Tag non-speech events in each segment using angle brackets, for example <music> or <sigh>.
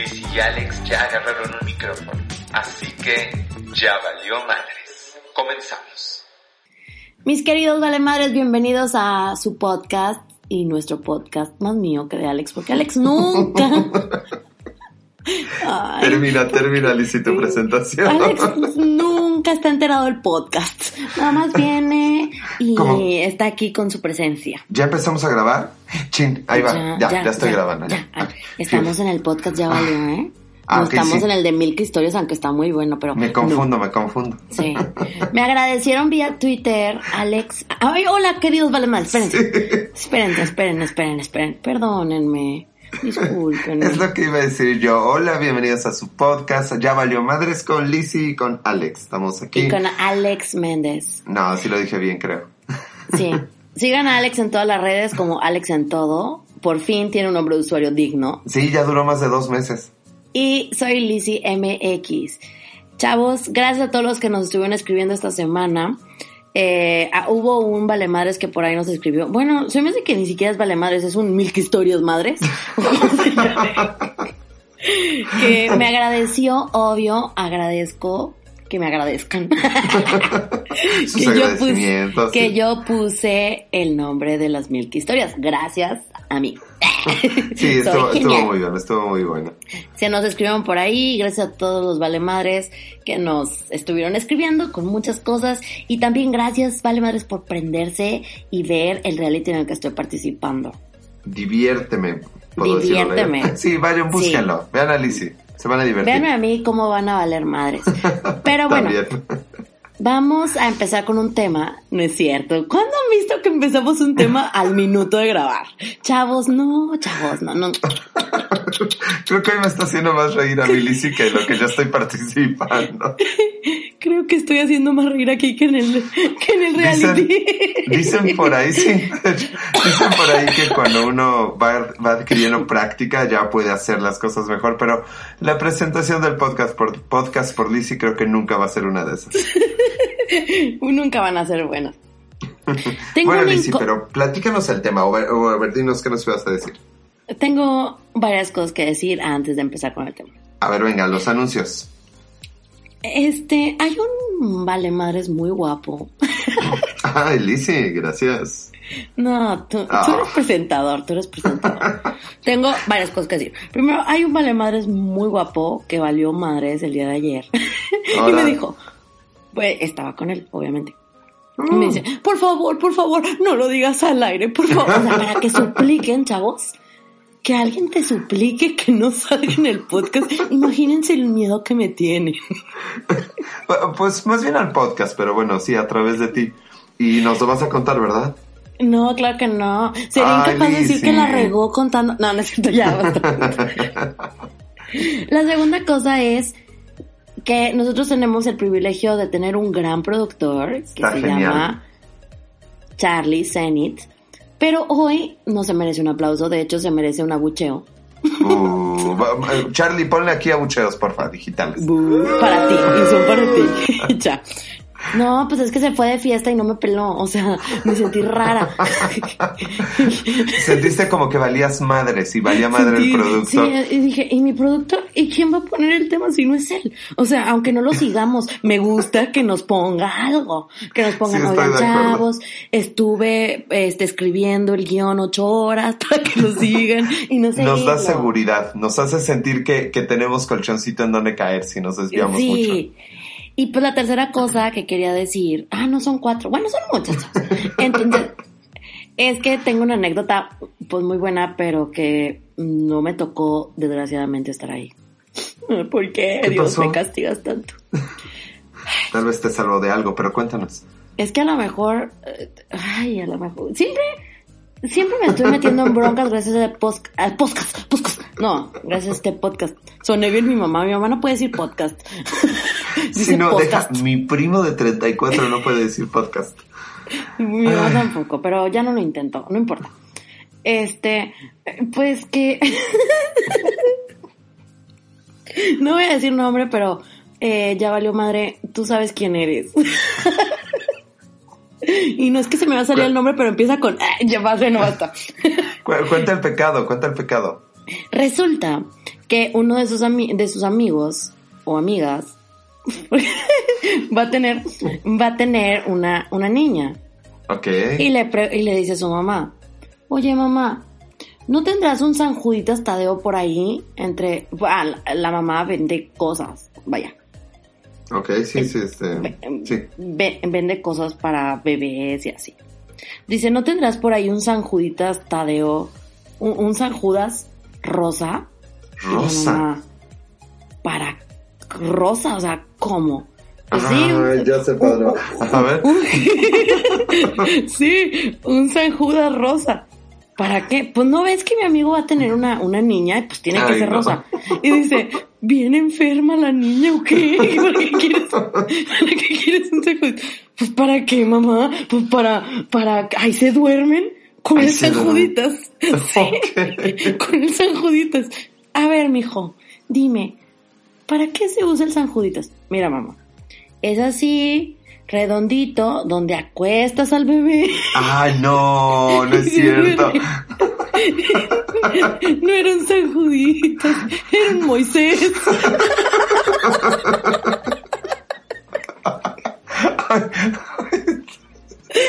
Liz y Alex ya agarraron un micrófono, así que ya valió madres. Comenzamos. Mis queridos vale madres, bienvenidos a su podcast y nuestro podcast más mío que de Alex, porque Alex nunca. Ay, <laughs> termina, termina, Liz, tu presentación. Alex nunca está enterado del podcast. Nada más viene y <laughs> está aquí con su presencia. ¿Ya empezamos a grabar? Chin, ahí va. Ya, ya, estoy grabando. Ya. Estamos en el podcast, ya valió, ¿eh? Ah, estamos en el de Milk Historias, aunque está muy bueno, pero... Me confundo, me confundo. Sí. <laughs> Me agradecieron vía Twitter, Alex... Ay, hola, queridos vale mal, espérense. Esperen, esperen, esperen, esperen. Perdónenme. Disculpen. es lo que iba a decir yo. Hola, bienvenidos a su podcast. Ya valió madres con Lizzie y con Alex. Estamos aquí. Y con Alex Méndez. No, sí lo dije bien, creo. Sí. Sigan a Alex en todas las redes como Alex en todo. Por fin tiene un nombre de usuario digno. Sí, ya duró más de dos meses. Y soy Lizzie MX. Chavos, gracias a todos los que nos estuvieron escribiendo esta semana. Eh, ah, hubo un Vale Madres que por ahí nos escribió. Bueno, se me hace que ni siquiera es Vale Madres, es un Milk Historias Madres. <laughs> que me agradeció, obvio, agradezco que me agradezcan. <laughs> que, yo puse, que yo puse el nombre de las Milk Historias. Gracias a mí. <laughs> <laughs> sí, estuvo, muy bien, estuvo muy bueno. Se nos escribieron por ahí, gracias a todos los Vale Madres que nos estuvieron escribiendo con muchas cosas y también gracias Vale Madres por prenderse y ver el reality en el que estoy participando. Diviérteme. Diviérteme. <laughs> Sí, vayan, búsquenlo. Vean a Lizzie. Se van a divertir. Veanme a mí cómo van a valer madres. Pero bueno. Vamos a empezar con un tema, no es cierto. ¿Cuándo han visto que empezamos un tema <laughs> al minuto de grabar? Chavos, no, chavos, no, no. <laughs> Creo que hoy me está haciendo más reír a mi que lo que yo estoy participando. <laughs> Creo que estoy haciendo más reír aquí que en el, que en el reality. Dicen, por ahí, sí. Dicen por ahí que cuando uno va, va adquiriendo práctica ya puede hacer las cosas mejor, pero la presentación del podcast por, podcast por Lizzie creo que nunca va a ser una de esas. <laughs> Nunca van a ser buenos. <laughs> bueno, Lizzie, pero platícanos el tema, o, a ver, dinos qué nos ibas a decir. Tengo varias cosas que decir antes de empezar con el tema. A ver, venga, los anuncios. Este, hay un vale madres muy guapo. <laughs> Ay, Lizzie, gracias. No, tú, eres ah. presentador, tú eres presentador. Tengo varias cosas que decir. Primero, hay un vale madres muy guapo que valió madres el día de ayer. y me dijo, pues estaba con él, obviamente. Y me dice, por favor, por favor, no lo digas al aire, por favor. O sea, para que supliquen, chavos, que alguien te suplique que no salga en el podcast. Imagínense el miedo que me tiene. <laughs> Pues más bien al podcast, pero bueno, sí, a través de ti. Y nos lo vas a contar, ¿verdad? No, claro que no. Sería incapaz de decir que la regó contando. No, no es cierto, ya. <laughs> la segunda cosa es que nosotros tenemos el privilegio de tener un gran productor que se llama Charlie Zenith. Pero hoy no se merece un aplauso, de hecho se merece un abucheo. Uh, Charlie, ponle aquí abucheos, porfa, digitales. para ti, y son para ti. <laughs> ya. No, pues es que se fue de fiesta y no me peló, o sea, me sentí rara. Sentiste como que valías madre, si valía madre el productor. Sí, y dije, ¿y mi productor? ¿Y quién va a poner el tema si no es él? O sea, aunque no lo sigamos, me gusta que nos ponga algo, que nos pongan, sí, chavos, estuve este, escribiendo el guion ocho horas para que lo sigan y no sé. Nos da seguridad, nos hace sentir que, que tenemos colchoncito en donde caer si nos desviamos sí. mucho. Y pues la tercera cosa que quería decir, ah, no son cuatro, bueno, son muchas. Entonces, es que tengo una anécdota pues muy buena, pero que no me tocó desgraciadamente estar ahí. <laughs> ¿Por qué, Dios me castigas tanto? <laughs> Tal vez te salvo de algo, pero cuéntanos. Es que a lo mejor, eh, ay, a lo mejor, siempre Siempre me estoy metiendo en broncas gracias a podcast, podcast. No, gracias a este podcast. Soné bien mi mamá. Mi mamá no puede decir podcast. <laughs> si no, deja, mi primo de 34 no puede decir podcast. Mi mamá tampoco, pero ya no lo intento, no importa. Este, pues que... <laughs> no voy a decir nombre, pero eh, ya valió madre, tú sabes quién eres. <laughs> Y no es que se me va a salir el nombre, pero empieza con, ya va, no basta. <laughs> cuenta el pecado, cuenta el pecado. Resulta que uno de sus, de sus amigos o amigas <laughs> va a tener, va a tener una, una niña. Ok. Y le, y le dice a su mamá, oye mamá, ¿no tendrás un San Juditas Tadeo por ahí? Entre, ah, la, mamá vende cosas, vaya. Ok, sí, sí, este, sí. vende cosas para bebés y así. Dice, ¿no tendrás por ahí un San Juditas Tadeo, un, San Judas rosa? Rosa. para rosa, o sea, ¿cómo? Pues sí, ya sé, padre. A ver. <laughs> sí, un San Judas rosa. ¿Para qué? Pues no ves que mi amigo va a tener una, una niña y pues tiene que ser rosa. Y dice, ¿viene enferma la niña o qué? ¿Para <laughs> qué quieres, ¿para qué quieres un Judas? Pues para qué, mamá? Pues para, para, ahí se duermen con el San Juditas. <laughs> Sí, con el San Juditas. A ver, mijo, dime, ¿para qué se usa el San Juditas? Mira, mamá, es así, redondito, donde acuestas al bebé. Ay, no, no es <laughs> cierto. <laughs> no era un San Juditas, era un Moisés. <laughs>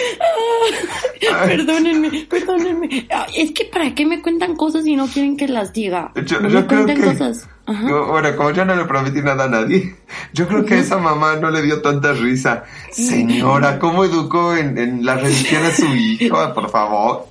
<laughs> perdónenme, perdónenme. Es que para qué me cuentan cosas y no quieren que las diga. Yo, no creo que, cosas. bueno, como yo no le prometí nada a nadie, yo creo que a esa mamá no le dio tanta risa. Señora, ¿cómo educó en, en la religión a su hijo? Por favor.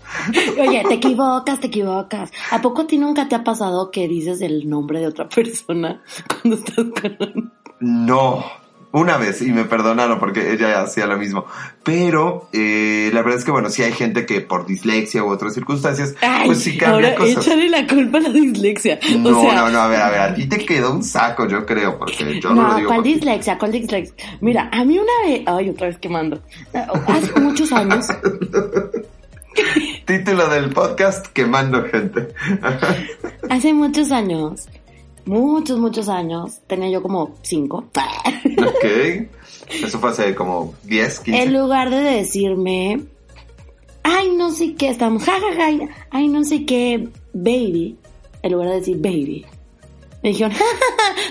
Oye, te equivocas, te equivocas. ¿A poco a ti nunca te ha pasado que dices el nombre de otra persona cuando estás con... No, una vez y me perdonaron porque ella hacía lo mismo. Pero eh, la verdad es que, bueno, si hay gente que por dislexia u otras circunstancias, pues sí cambia ahora Échale la culpa a la dislexia. No, no, no, a ver, a ver, a ti te quedó un saco, yo creo, porque yo no, lo digo. ¿Cuál dislexia? ¿Cuál dislexia? Mira, a mí una vez, ay, otra vez quemando. Hace muchos años. <laughs> Título del podcast, quemando gente. Hace muchos años muchos, muchos años, tenía yo como cinco. <laughs> Ok. Eso fue hace como 10, 15. En lugar de decirme, ay, no sé qué, estamos, jajaja, ay, no sé qué, baby, en lugar de decir baby, me dijeron,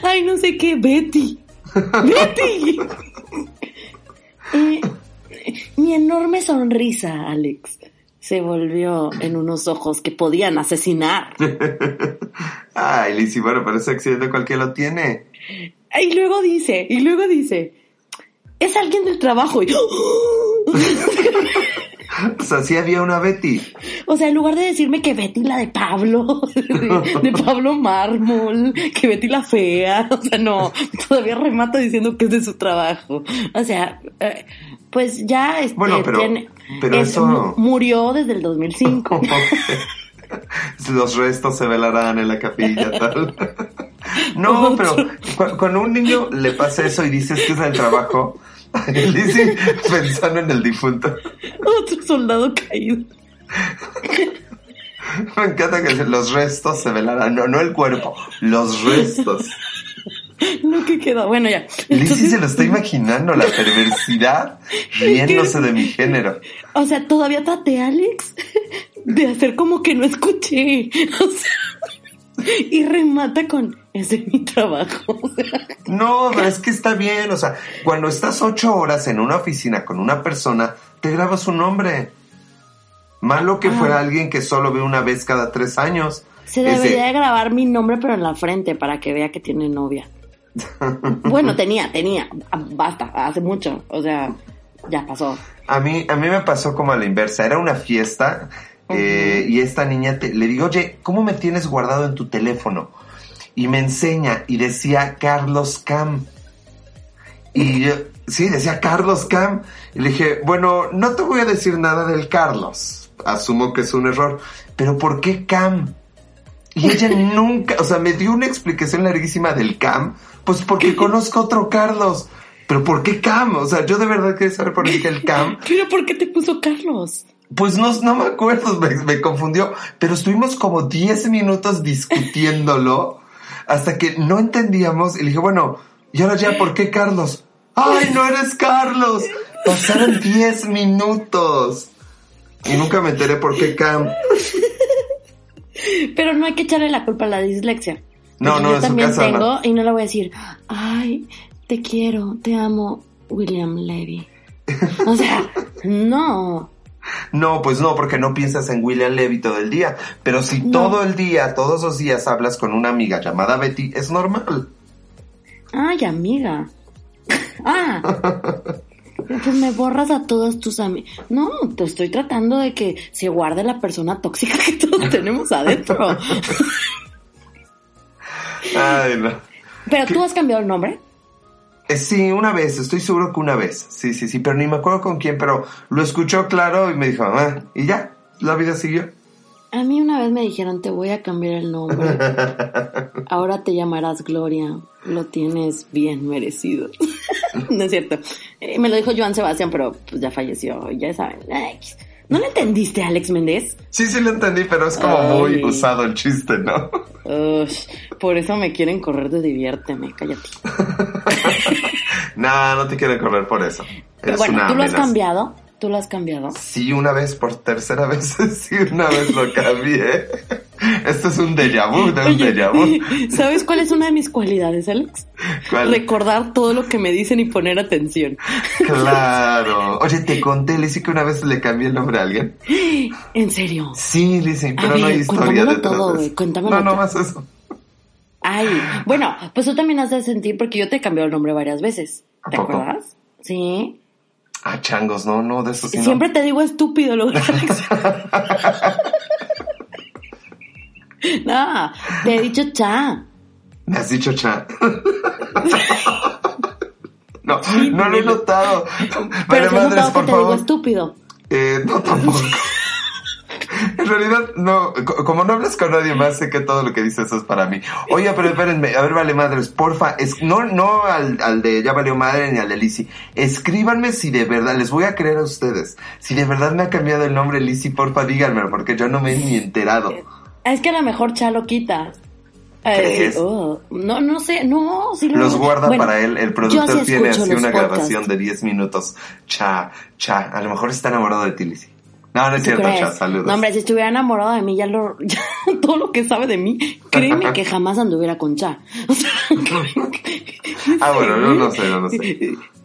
ay, no sé qué, Betty. <laughs> Betty. <laughs> Eh, mi enorme sonrisa, Alex se volvió en unos ojos que podían asesinar. <laughs> Ay, Lizzie, bueno, pero ese accidente cualquiera lo tiene. Y luego dice, y luego dice, es alguien del trabajo. o <gasps> <laughs> sea, sí había una Betty. O sea, en lugar de decirme que Betty la de Pablo, <laughs> de, Pablo Mármol, que Betty la fea, <laughs> o sea, no, todavía remata diciendo que es de su trabajo. O sea, eh, pues ya este, bueno, pero, pero eso... murió desde el 2005. <laughs> Los restos se velarán en la capilla, tal. No, pero cuando a un niño le pasa eso y dices que es el trabajo, <laughs> dice pensando en el difunto. Otro soldado caído. Me encanta que los restos se velarán, no, no el cuerpo, los restos. Lo que queda, bueno ya. Lizzie se lo está imaginando, la perversidad <laughs> riéndose de mi género. O sea, todavía traté, Alex, de hacer como que no escuché. <laughs> O sea, <laughs> y remata con, ese es mi trabajo. <laughs> No, pero es que está bien, o sea, cuando estás ocho horas en una oficina con una persona, te grabas un nombre. Malo que fuera alguien que solo ve una vez cada tres años. Se debería de grabar mi nombre, pero en la frente, para que vea que tiene novia. <laughs> bueno, tenía, tenía. Basta, hace mucho. O sea, ya pasó. A mí, a mí me pasó como a la inversa. Era una fiesta eh, y esta niña le digo, oye, ¿cómo me tienes guardado en tu teléfono? Y me enseña y decía Carlos Cam. Y yo, sí, decía Carlos Cam. Y le dije, bueno, no te voy a decir nada del Carlos. Asumo que es un error. Pero ¿por qué Cam? Y ella <laughs> nunca, o sea, me dio una explicación larguísima del Cam. Pues porque <laughs> conozco otro Carlos. Pero ¿por qué Cam? O sea, yo de verdad quería saber por qué el Cam. <laughs> Pero ¿por qué te puso Carlos? Pues no, no me acuerdo, <laughs> me, confundió, pero estuvimos como 10 minutos discutiéndolo hasta que no entendíamos y le dije, bueno, ¿y ahora ya por qué Carlos? ¡Ay, no eres Carlos! Pasaron 10 minutos y nunca me enteré por qué Cam. Pero no hay que echarle la culpa a la dislexia. No, no, yo en su también casa tengo no. y no le voy a decir, ay, te quiero, te amo, William Levy. O sea, no. No, pues no, porque no piensas en William Levy todo el día. Pero si todo el día, todos los días hablas con una amiga llamada Betty, es normal. Ay, amiga. Ah. Pues me borras a todos tus amigos. No, te estoy tratando de que se guarde la persona tóxica que todos tenemos adentro. Ay, no. Pero tú has cambiado el nombre. Eh, Sí, una vez, estoy seguro que una vez. Sí, sí, sí, pero ni me acuerdo con quién, pero lo escuchó claro y me dijo, ah, y ya, la vida siguió. A mí una vez me dijeron, te voy a cambiar el nombre. <laughs> Ahora te llamarás Gloria. Lo tienes bien merecido. <laughs> no es cierto. Eh, me lo dijo Joan Sebastián, pero pues ya falleció. Ya saben. Ay, ¿No le entendiste, Alex Méndez? Sí, sí lo entendí, pero es como Ay. muy usado el chiste, ¿no? Ush, por eso me quieren correr de diviérteme. Cállate. <laughs> no, no te quieren correr por eso. Pero Es bueno, ¿tú lo has cambiado? ¿Tú lo has cambiado? Sí, una vez por tercera <laughs> vez, sí, una vez lo cambié. Esto es un déjà vu, no un Oye, déjà vu. <laughs> ¿Sabes cuál es una de mis cualidades, Alex? ¿Cuál? Recordar todo lo que me dicen y poner atención. Claro. <laughs> Oye, te conté, Lizzy, que una vez le cambié el nombre a alguien. ¿En serio? Sí, Lizzy, pero ver, no hay historia todo, de güey, cuéntamelo No, no todo. más eso. Ay, bueno, pues tú también has de sentir porque yo te he cambiado el nombre varias veces. ¿A ¿Te poco? acuerdas? Sí. Ah, changos, no, no, de eso sí no. Siempre te digo estúpido, lo Alex. <laughs> <laughs> no, te he dicho cha. Me has dicho cha. <laughs> no, no lo he notado. Pero Vale, madres, por te digo favor. estúpido. Eh, no, tampoco. <laughs> En realidad, no, co- como no hablas con nadie más, sé que todo lo que dices es para mí. Oye, pero espérenme, a ver, vale madres, porfa, es, no, no al, al de Ya Valió Madre ni al de Lizzy. Escríbanme si de verdad, les voy a creer a ustedes. Si de verdad me ha cambiado el nombre Lizzy, porfa, díganmelo, porque yo no me he ni enterado. Es que a lo mejor cha lo quita. Oh, no, no sé, no, sí lo Los guarda Bueno, para él, el productor sí tiene así una podcasts. grabación de 10 minutos. Cha, cha, a lo mejor está enamorado de ti, Lizzy. No, no es ¿Tú cierto, crees? cha, saludos. No, hombre, si estuviera enamorado de mí, ya lo, <laughs> ya, todo lo que sabe de mí, créeme que jamás anduviera con Cha. <laughs> O sea, <laughs> Ah, bueno, no, no sé, no, no sé.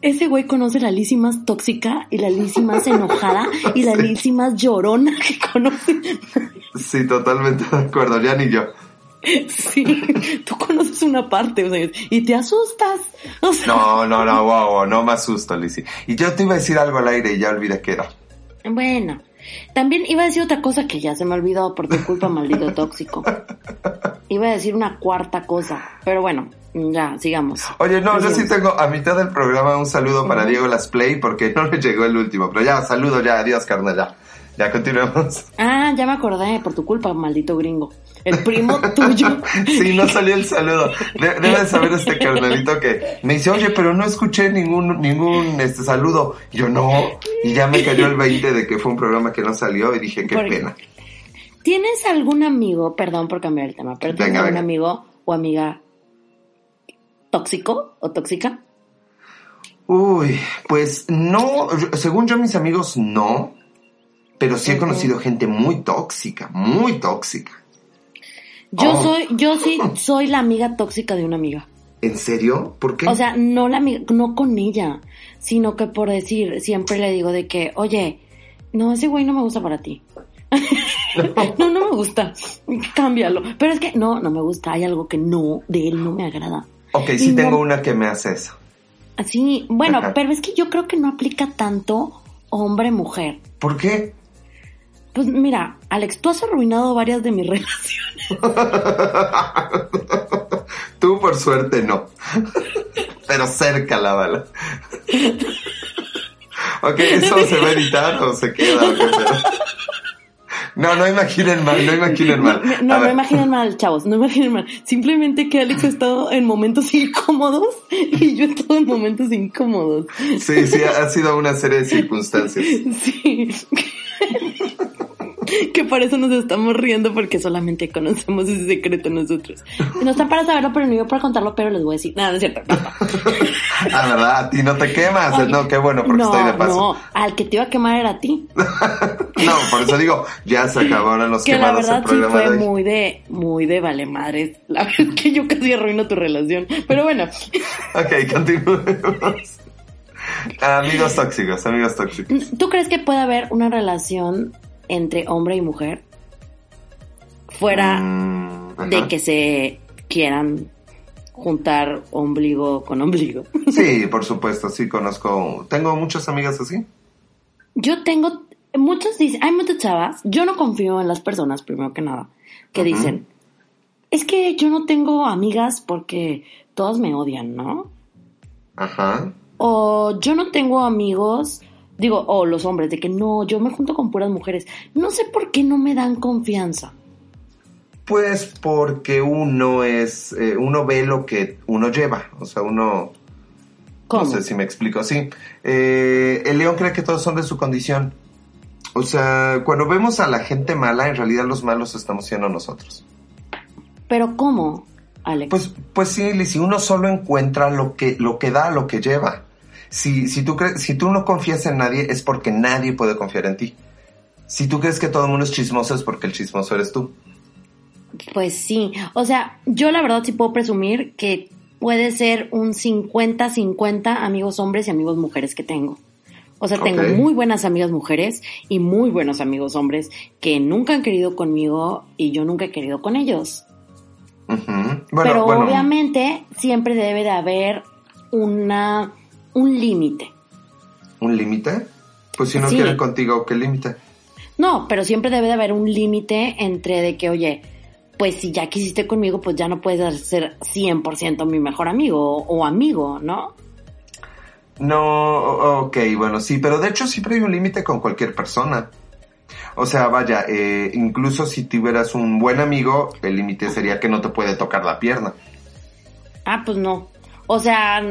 Ese güey conoce la Lizzy más tóxica y la Lizzy más enojada y la <laughs> Lizzy más llorona que conoce. Sí, totalmente de acuerdo, ya ni yo. Sí, tú conoces una parte, o sea, y te asustas. O sea, No, no, no, wow, wow, no me asusto, Lizzy. Y yo te iba a decir algo al aire y ya olvidé qué era. Bueno, también iba a decir otra cosa que ya se me olvidó por tu culpa, maldito tóxico. <laughs> Iba a decir una cuarta cosa, pero bueno, ya, sigamos. Oye, no, yo sí tengo a mitad del programa un saludo para Diego Las Play porque no le llegó el último. Pero ya, saludo ya, adiós, carnal, ya. Ya continuemos. Ah, ya me acordé, por tu culpa, maldito gringo. El primo <laughs> tuyo. Sí, no salió el saludo. De- debe de saber este carnalito que me dice, oye, pero no escuché ningún, ningún este saludo. Y yo no. Y ya me cayó el 20 de que fue un programa que no salió y dije, qué pena. ¿Tienes algún amigo, perdón por cambiar el tema, pero ¿tienes Venga, algún venga. amigo o amiga tóxico o tóxica? Uy, pues no, según yo mis amigos no, pero sí he conocido gente muy tóxica, muy tóxica. Yo Oh. soy, yo sí <laughs> soy la amiga tóxica de una amiga. ¿En serio? ¿Por qué? O sea, no la amiga, no con ella, sino que por decir, siempre le digo de que, oye, no, ese güey no me gusta para ti. No, no me gusta. Cámbialo. Pero es que no, no me gusta. Hay algo que no, de él no me agrada. ok, sí tengo una que me hace eso. Así, bueno, Ajá. pero es que yo creo que no aplica tanto hombre-mujer. ¿Por qué? Pues mira, Alex, tú has arruinado varias de mis <laughs> relaciones. <laughs> Tú por suerte no. Pero cerca la bala. <laughs> ok, ¿eso se va a editar o se queda? o qué pedo? No, no imaginen mal, no imaginen mal. No, no, imaginen mal, chavos, no imaginen mal. Simplemente que Alex ha estado en momentos incómodos <laughs> y yo he estado en momentos incómodos. Sí, sí, ha sido una serie de circunstancias. <laughs> Sí. <laughs> que por eso nos estamos riendo porque solamente conocemos ese secreto nosotros. No están para saberlo, pero no yo para contarlo, pero les voy a decir. Nada, no es cierto. ah, ¿verdad? A ti no te quemas. no, qué bueno, porque estoy de paso. No, al que te iba a quemar era a ti. <laughs> no, por eso digo, ya se acabaron los que la verdad sí fue muy de, muy de vale madre. La verdad es que yo casi arruino tu relación. Pero bueno. ok, continuemos. <laughs> amigos tóxicos, amigos tóxicos. ¿Tú crees que puede haber una relación entre hombre y mujer fuera mm, de que se quieran juntar ombligo con ombligo? Sí, por supuesto, sí conozco. Tengo muchas amigas así. Yo tengo, muchos dicen, hay muchas chavas, yo no confío en las personas, primero que nada, que dicen, es que yo no tengo amigas porque todas me odian, ¿no? Ajá. O yo no tengo amigos, digo, o los hombres, de que no, yo me junto con puras mujeres. No sé por qué no me dan confianza. Pues porque uno es, eh, uno ve lo que uno lleva, o sea, uno... ¿Cómo? No sé si me explico así. Eh, el león cree que todos son de su condición. O sea, cuando vemos a la gente mala, en realidad los malos estamos siendo nosotros. ¿Pero cómo? Pues, pues sí, si uno solo encuentra lo que, lo que da, lo que lleva. Si, si, tú crees, si tú no confías en nadie, es porque nadie puede confiar en ti. Si tú crees que todo el mundo es chismoso, es porque el chismoso eres tú. Pues sí. O sea, yo la verdad sí puedo presumir que puede ser un 50-50 amigos hombres y amigos mujeres que tengo. O sea, tengo muy buenas amigas mujeres y muy buenos amigos hombres que nunca han querido conmigo y yo nunca he querido con ellos. Pero obviamente siempre debe de haber una un límite. ¿Un límite? Pues si no quieren contigo, ¿qué límite? No, pero siempre debe de haber un límite entre de que, oye, pues si ya quisiste conmigo, pues ya no puedes ser 100% mi mejor amigo o, amigo, ¿no? No, ok, bueno, sí, pero de hecho siempre hay un límite con cualquier persona. O sea, vaya, eh, incluso si tuvieras un buen amigo, el límite sería que no te puede tocar la pierna. Ah, pues no. O sea,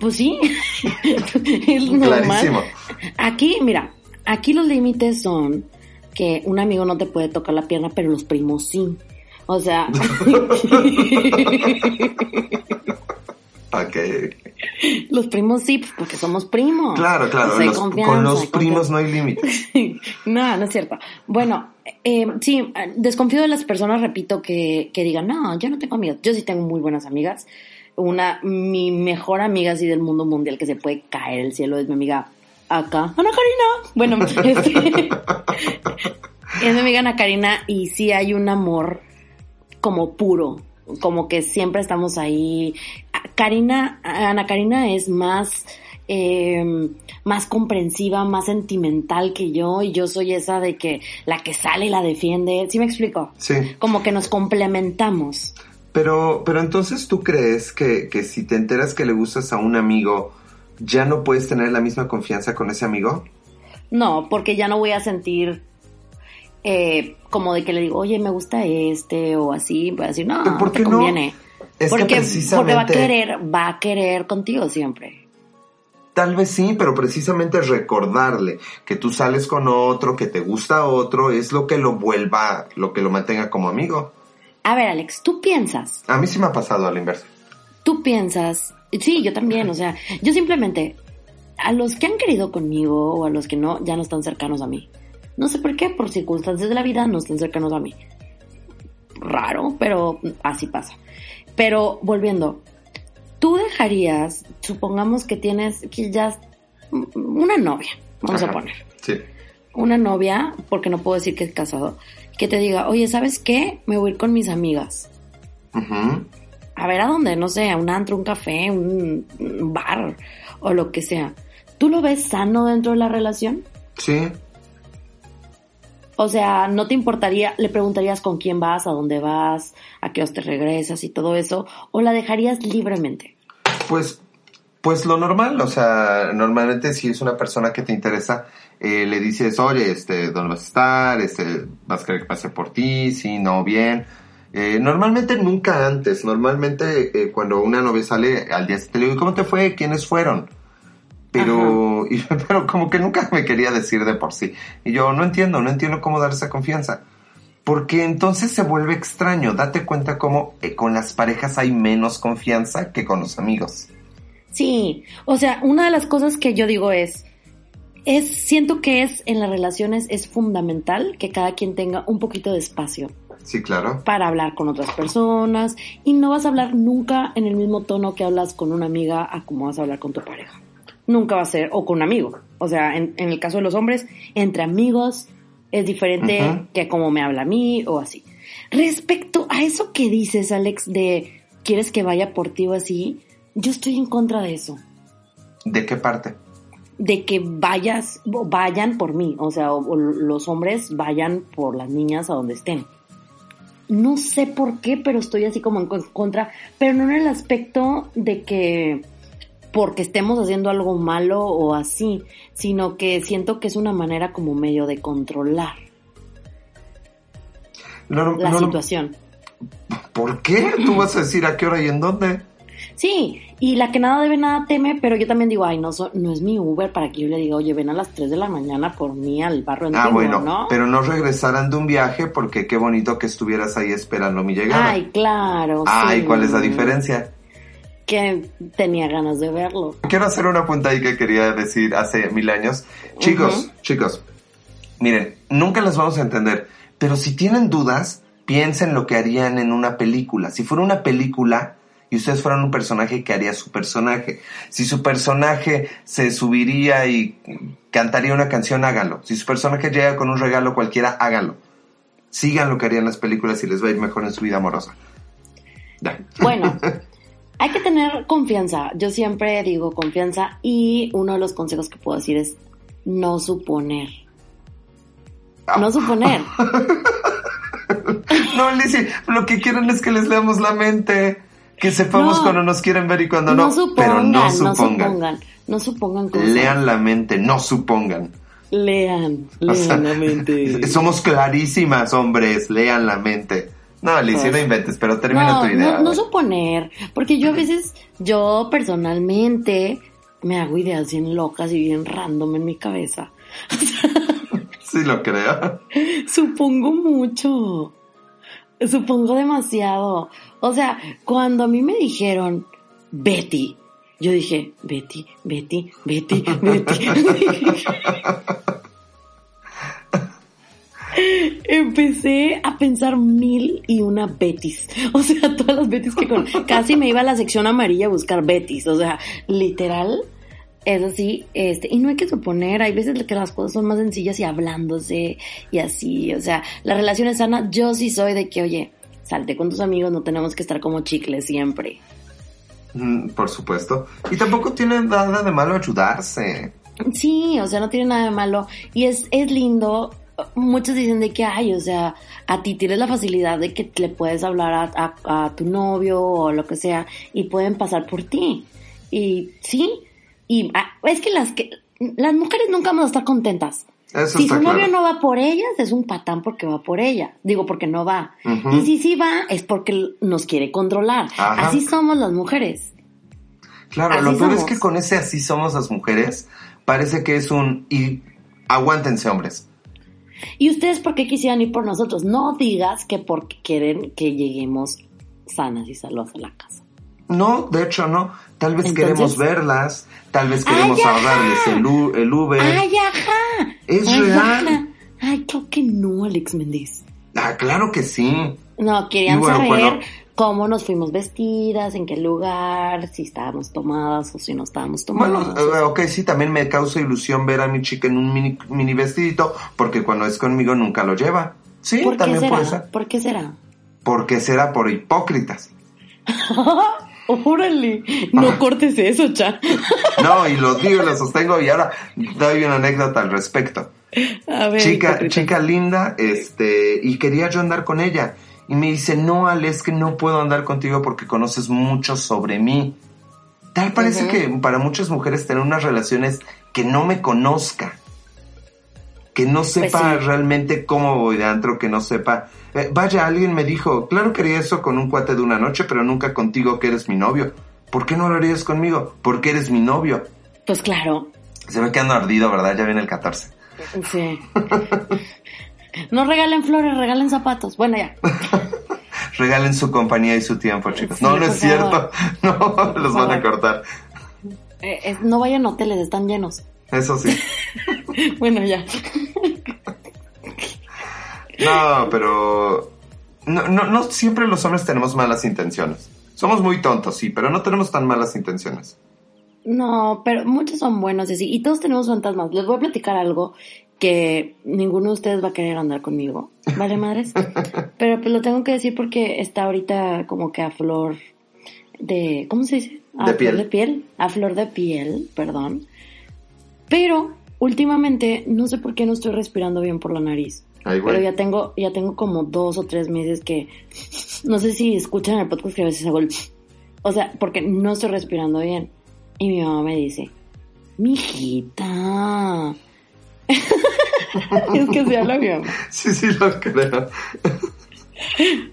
pues sí. <laughs> es normal. Aquí, mira, aquí los límites son que un amigo no te puede tocar la pierna, pero los primos sí. O sea. <laughs> ok. <laughs> Los primos sí, pues, porque somos primos. Claro, claro. con los primos no hay límites. no, no es cierto. Bueno, eh, sí, desconfío de las personas, repito, que, que digan, no, yo no tengo amigas. Yo sí tengo muy buenas amigas. Una, mi mejor amiga así del mundo mundial que se puede caer el cielo es mi amiga acá, Ana Karina. Bueno, <laughs> este, es mi amiga Ana Karina y sí hay un amor como puro, como que siempre estamos ahí. Karina, Ana Karina es más, eh, más comprensiva, más sentimental que yo y yo soy esa de que la que sale y la defiende. ¿Sí me explico? Sí. Como que nos complementamos. Pero, pero entonces tú crees que, que si te enteras que le gustas a un amigo, ya no puedes tener la misma confianza con ese amigo? No, porque ya no voy a sentir eh, como de que le digo, oye, me gusta este o así, voy a decir, no, ¿Por qué no te conviene. porque, porque va a querer, va a querer contigo siempre. Tal vez sí, pero precisamente recordarle que tú sales con otro, que te gusta otro, es lo que lo vuelva, lo que lo mantenga como amigo. A ver, Alex, tú piensas. A mí sí me ha pasado al inverso. Tú piensas, sí, yo también, o sea, yo simplemente, a los que han querido conmigo o a los que no, ya no están cercanos a mí. No sé por qué, por circunstancias de la vida no están cercanos a mí. Raro, pero así pasa. Pero volviendo, tú dejarías, supongamos que tienes, que ya una novia, vamos a poner. Sí. Una novia, porque no puedo decir que es casado, que te diga, oye, ¿sabes qué? Me voy a ir con mis amigas. A ver a dónde, no sé, a un antro, un café, un bar o lo que sea. ¿Tú lo ves sano dentro de la relación? Sí. O sea, ¿no te importaría, le preguntarías con quién vas, a dónde vas, a qué os te regresas y todo eso? ¿O la dejarías libremente? Pues, pues lo normal, o sea, normalmente si es una persona que te interesa, eh, le dices, oye, este, ¿dónde vas a estar? Este, ¿vas a querer que pase por ti? Sí, no, bien. Eh, normalmente nunca antes, normalmente eh, cuando una novia sale al día siguiente le digo, ¿cómo te fue? ¿Quiénes fueron? pero, <laughs> pero como que nunca me quería decir de por sí. Y yo no entiendo, no entiendo cómo dar esa confianza. Porque entonces se vuelve extraño. Date cuenta cómo eh, con las parejas hay menos confianza que con los amigos. Sí, o sea, una de las cosas que yo digo es, es, siento que es en las relaciones es fundamental que cada quien tenga un poquito de espacio. Sí, claro. Para hablar con otras personas y no vas a hablar nunca en el mismo tono que hablas con una amiga a como vas a hablar con tu pareja. Nunca va a ser, o con un amigo. O sea, en, el caso de los hombres, entre amigos es diferente que como me habla a mí o así. Respecto a eso que dices, Alex, de quieres que vaya por ti o así, yo estoy en contra de eso. ¿De qué parte? De que vayas, vayan por mí, o sea, o, los hombres vayan por las niñas a donde estén. No sé por qué, pero estoy así como en contra, pero no en el aspecto de que porque estemos haciendo algo malo o así, sino que siento que es una manera como medio de controlar la situación. ¿Por qué? ¿Tú vas a decir a qué hora y en dónde? Sí, y la que nada debe nada teme, pero yo también digo, ay, no, no es mi Uber para que yo le diga, oye, ven a las 3 de la mañana por mí al barro en Ah, bueno, ¿no? pero no regresaran de un viaje porque qué bonito que estuvieras ahí esperando mi llegada. Ay, claro. Ay, ¿cuál es la diferencia? Que tenía ganas de verlo. Quiero hacer una punta ahí que quería decir hace mil años. Chicos, chicos, miren, nunca las vamos a entender, pero si tienen dudas, piensen lo que harían en una película. Si fuera una película, y ustedes fueran un personaje, ¿qué haría su personaje? Si su personaje se subiría y cantaría una canción, háganlo. Si su personaje llega con un regalo cualquiera, háganlo. Sigan lo que harían las películas y les va a ir mejor en su vida amorosa. Bueno, <laughs> hay que tener confianza. Yo siempre digo confianza y uno de los consejos que puedo decir es no suponer. No suponer. <laughs> no, Lizzie, lo que quieren es que les leamos la mente que sepamos cuando nos quieren ver y cuando no. pero no supongan. No supongan. Lean la mente, no supongan. Lean, lean la mente. <laughs> Somos clarísimas, hombres, lean la mente. No, Alicia, no pues, inventes, pero termina tu idea. No, no suponer, porque yo a veces, yo personalmente, me hago ideas bien locas y bien random en mi cabeza. <laughs> sí, lo creo. Supongo mucho. Supongo demasiado. O sea, cuando a mí me dijeron Betty, yo dije, Betty, Betty, Betty, Betty. <laughs> Empecé a pensar mil y una Betis. O sea, todas las Betis que con... Casi me iba a la sección amarilla a buscar Betis. O sea, literal, es así, este, y no hay que suponer, hay veces que las cosas son más sencillas y hablándose y así, o sea, la relación es sana, yo sí soy de que, oye, salte con tus amigos, no tenemos que estar como chicles siempre. Mm, por supuesto. Y tampoco tiene nada de malo ayudarse. Sí, o sea, no tiene nada de malo. Y es, es lindo. Muchos dicen de que, ay, o sea, a ti tienes la facilidad de que le puedes hablar a, a tu novio o lo que sea y pueden pasar por ti. Y sí, y ah, es que las que las mujeres nunca vamos a estar contentas. si su novio no va por ellas, es un patán porque va por ella. Digo, porque no va. Y si sí va, es porque nos quiere controlar. Así somos las mujeres. Claro, lo peor es que con ese así somos las mujeres, parece que es un y aguántense hombres. ¿Y ustedes por qué quisieran ir por nosotros? No digas que porque quieren que lleguemos sanas y salvas a la casa. No, de hecho no. Tal vez queremos verlas, tal vez queremos ahorrarles el, el, Uber. ¡Ay, ajá! Es real. Ay, creo que no, Alex Méndez. Ah, claro que sí. No, querían saber cómo nos fuimos vestidas, en qué lugar, si estábamos tomadas o si no estábamos tomadas. Bueno, eh, ok, sí, también me causa ilusión ver a mi chica en un mini, mini vestidito, porque cuando es conmigo nunca lo lleva. Sí, también puede ser. ¿Por qué será? Porque será por hipócritas. <laughs> Órale, no cortes eso, cha. No, y lo digo, lo sostengo y ahora doy una anécdota al respecto. A ver, chica, chica linda, este, y quería yo andar con ella. Y me dice, no, Ale, es que no puedo andar contigo porque conoces mucho sobre mí. Tal parece que para muchas mujeres tener unas relaciones que no me conozca, que no pues sepa realmente cómo voy de antro, que no sepa eh, vaya, alguien me dijo, claro que haría eso con un cuate de una noche, pero nunca contigo que eres mi novio. ¿Por qué no lo harías conmigo? Porque eres mi novio. Pues claro. Se ve que ando ardido, ¿verdad? Ya viene el 14. Sí. <laughs> no regalen flores, regalen zapatos. Bueno, ya. <laughs> regalen su compañía y su tiempo, chicos. no, no es cierto. <laughs> No, los van a cortar. Eh, no vayan a hoteles, están llenos. Eso sí. <laughs> bueno, ya. no, pero no, no, no siempre los hombres tenemos malas intenciones. Somos muy tontos, sí, pero no tenemos tan malas intenciones. No, pero muchos son buenos y sí. Y todos tenemos fantasmas. Les voy a platicar algo que ninguno de ustedes va a querer andar conmigo. ¿Vale, madres? <laughs> pero pues lo tengo que decir porque está ahorita como que a flor de... ¿Cómo se dice? A de flor de piel. A flor de piel, perdón. Pero últimamente no sé por qué no estoy respirando bien por la nariz. Pero ya tengo, ya tengo como dos o tres meses que no sé si escuchan el podcast que a veces hago el o sea, porque no estoy respirando bien. Y mi mamá me dice, mijita. <laughs> es que se habla mi mamá. Sí, sí, lo creo.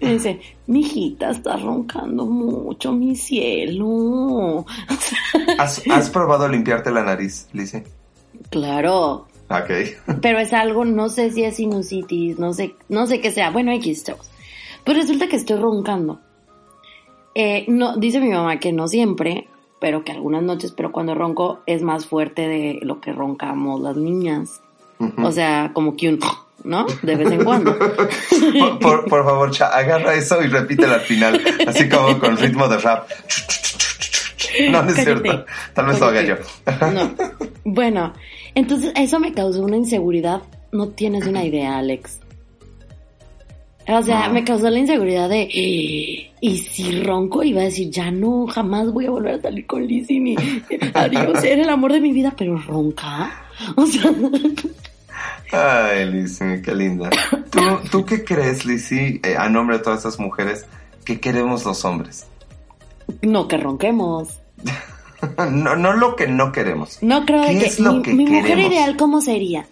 Me dice, mijita, estás roncando mucho, mi cielo. <laughs> ¿Has, ¿Has probado limpiarte la nariz, Lice? Claro. Ok. <laughs> Pero es algo, no sé si es sinusitis, no sé, no sé qué sea. Bueno, X, chavos. Pues resulta que estoy roncando. Eh, no, dice mi mamá que no siempre, pero que algunas noches, pero cuando ronco es más fuerte de lo que roncamos las niñas. O sea, como que un, ¿no? De vez en cuando. <laughs> por, por, por, favor, cha, agarra eso y repítelo al final, así como con ritmo de rap. No, no es Cállate. cierto. Tal vez lo haga yo. No. Bueno, entonces eso me causó una inseguridad. No tienes una idea, Alex. O sea, no. me causó la inseguridad de, y si ronco, iba a decir, ya no, jamás voy a volver a salir con Lizzie, ni, adiós, era el amor de mi vida, pero ronca. O sea. Ay, Lizzie, qué linda. ¿Tú, ¿Tú qué crees, Lizzie, eh, a nombre de todas estas mujeres, que queremos los hombres? No, que ronquemos. <laughs> <laughs> no, no lo que no queremos. No creo ¿Qué que, es lo mi, que mi mujer ideal, ¿cómo sería?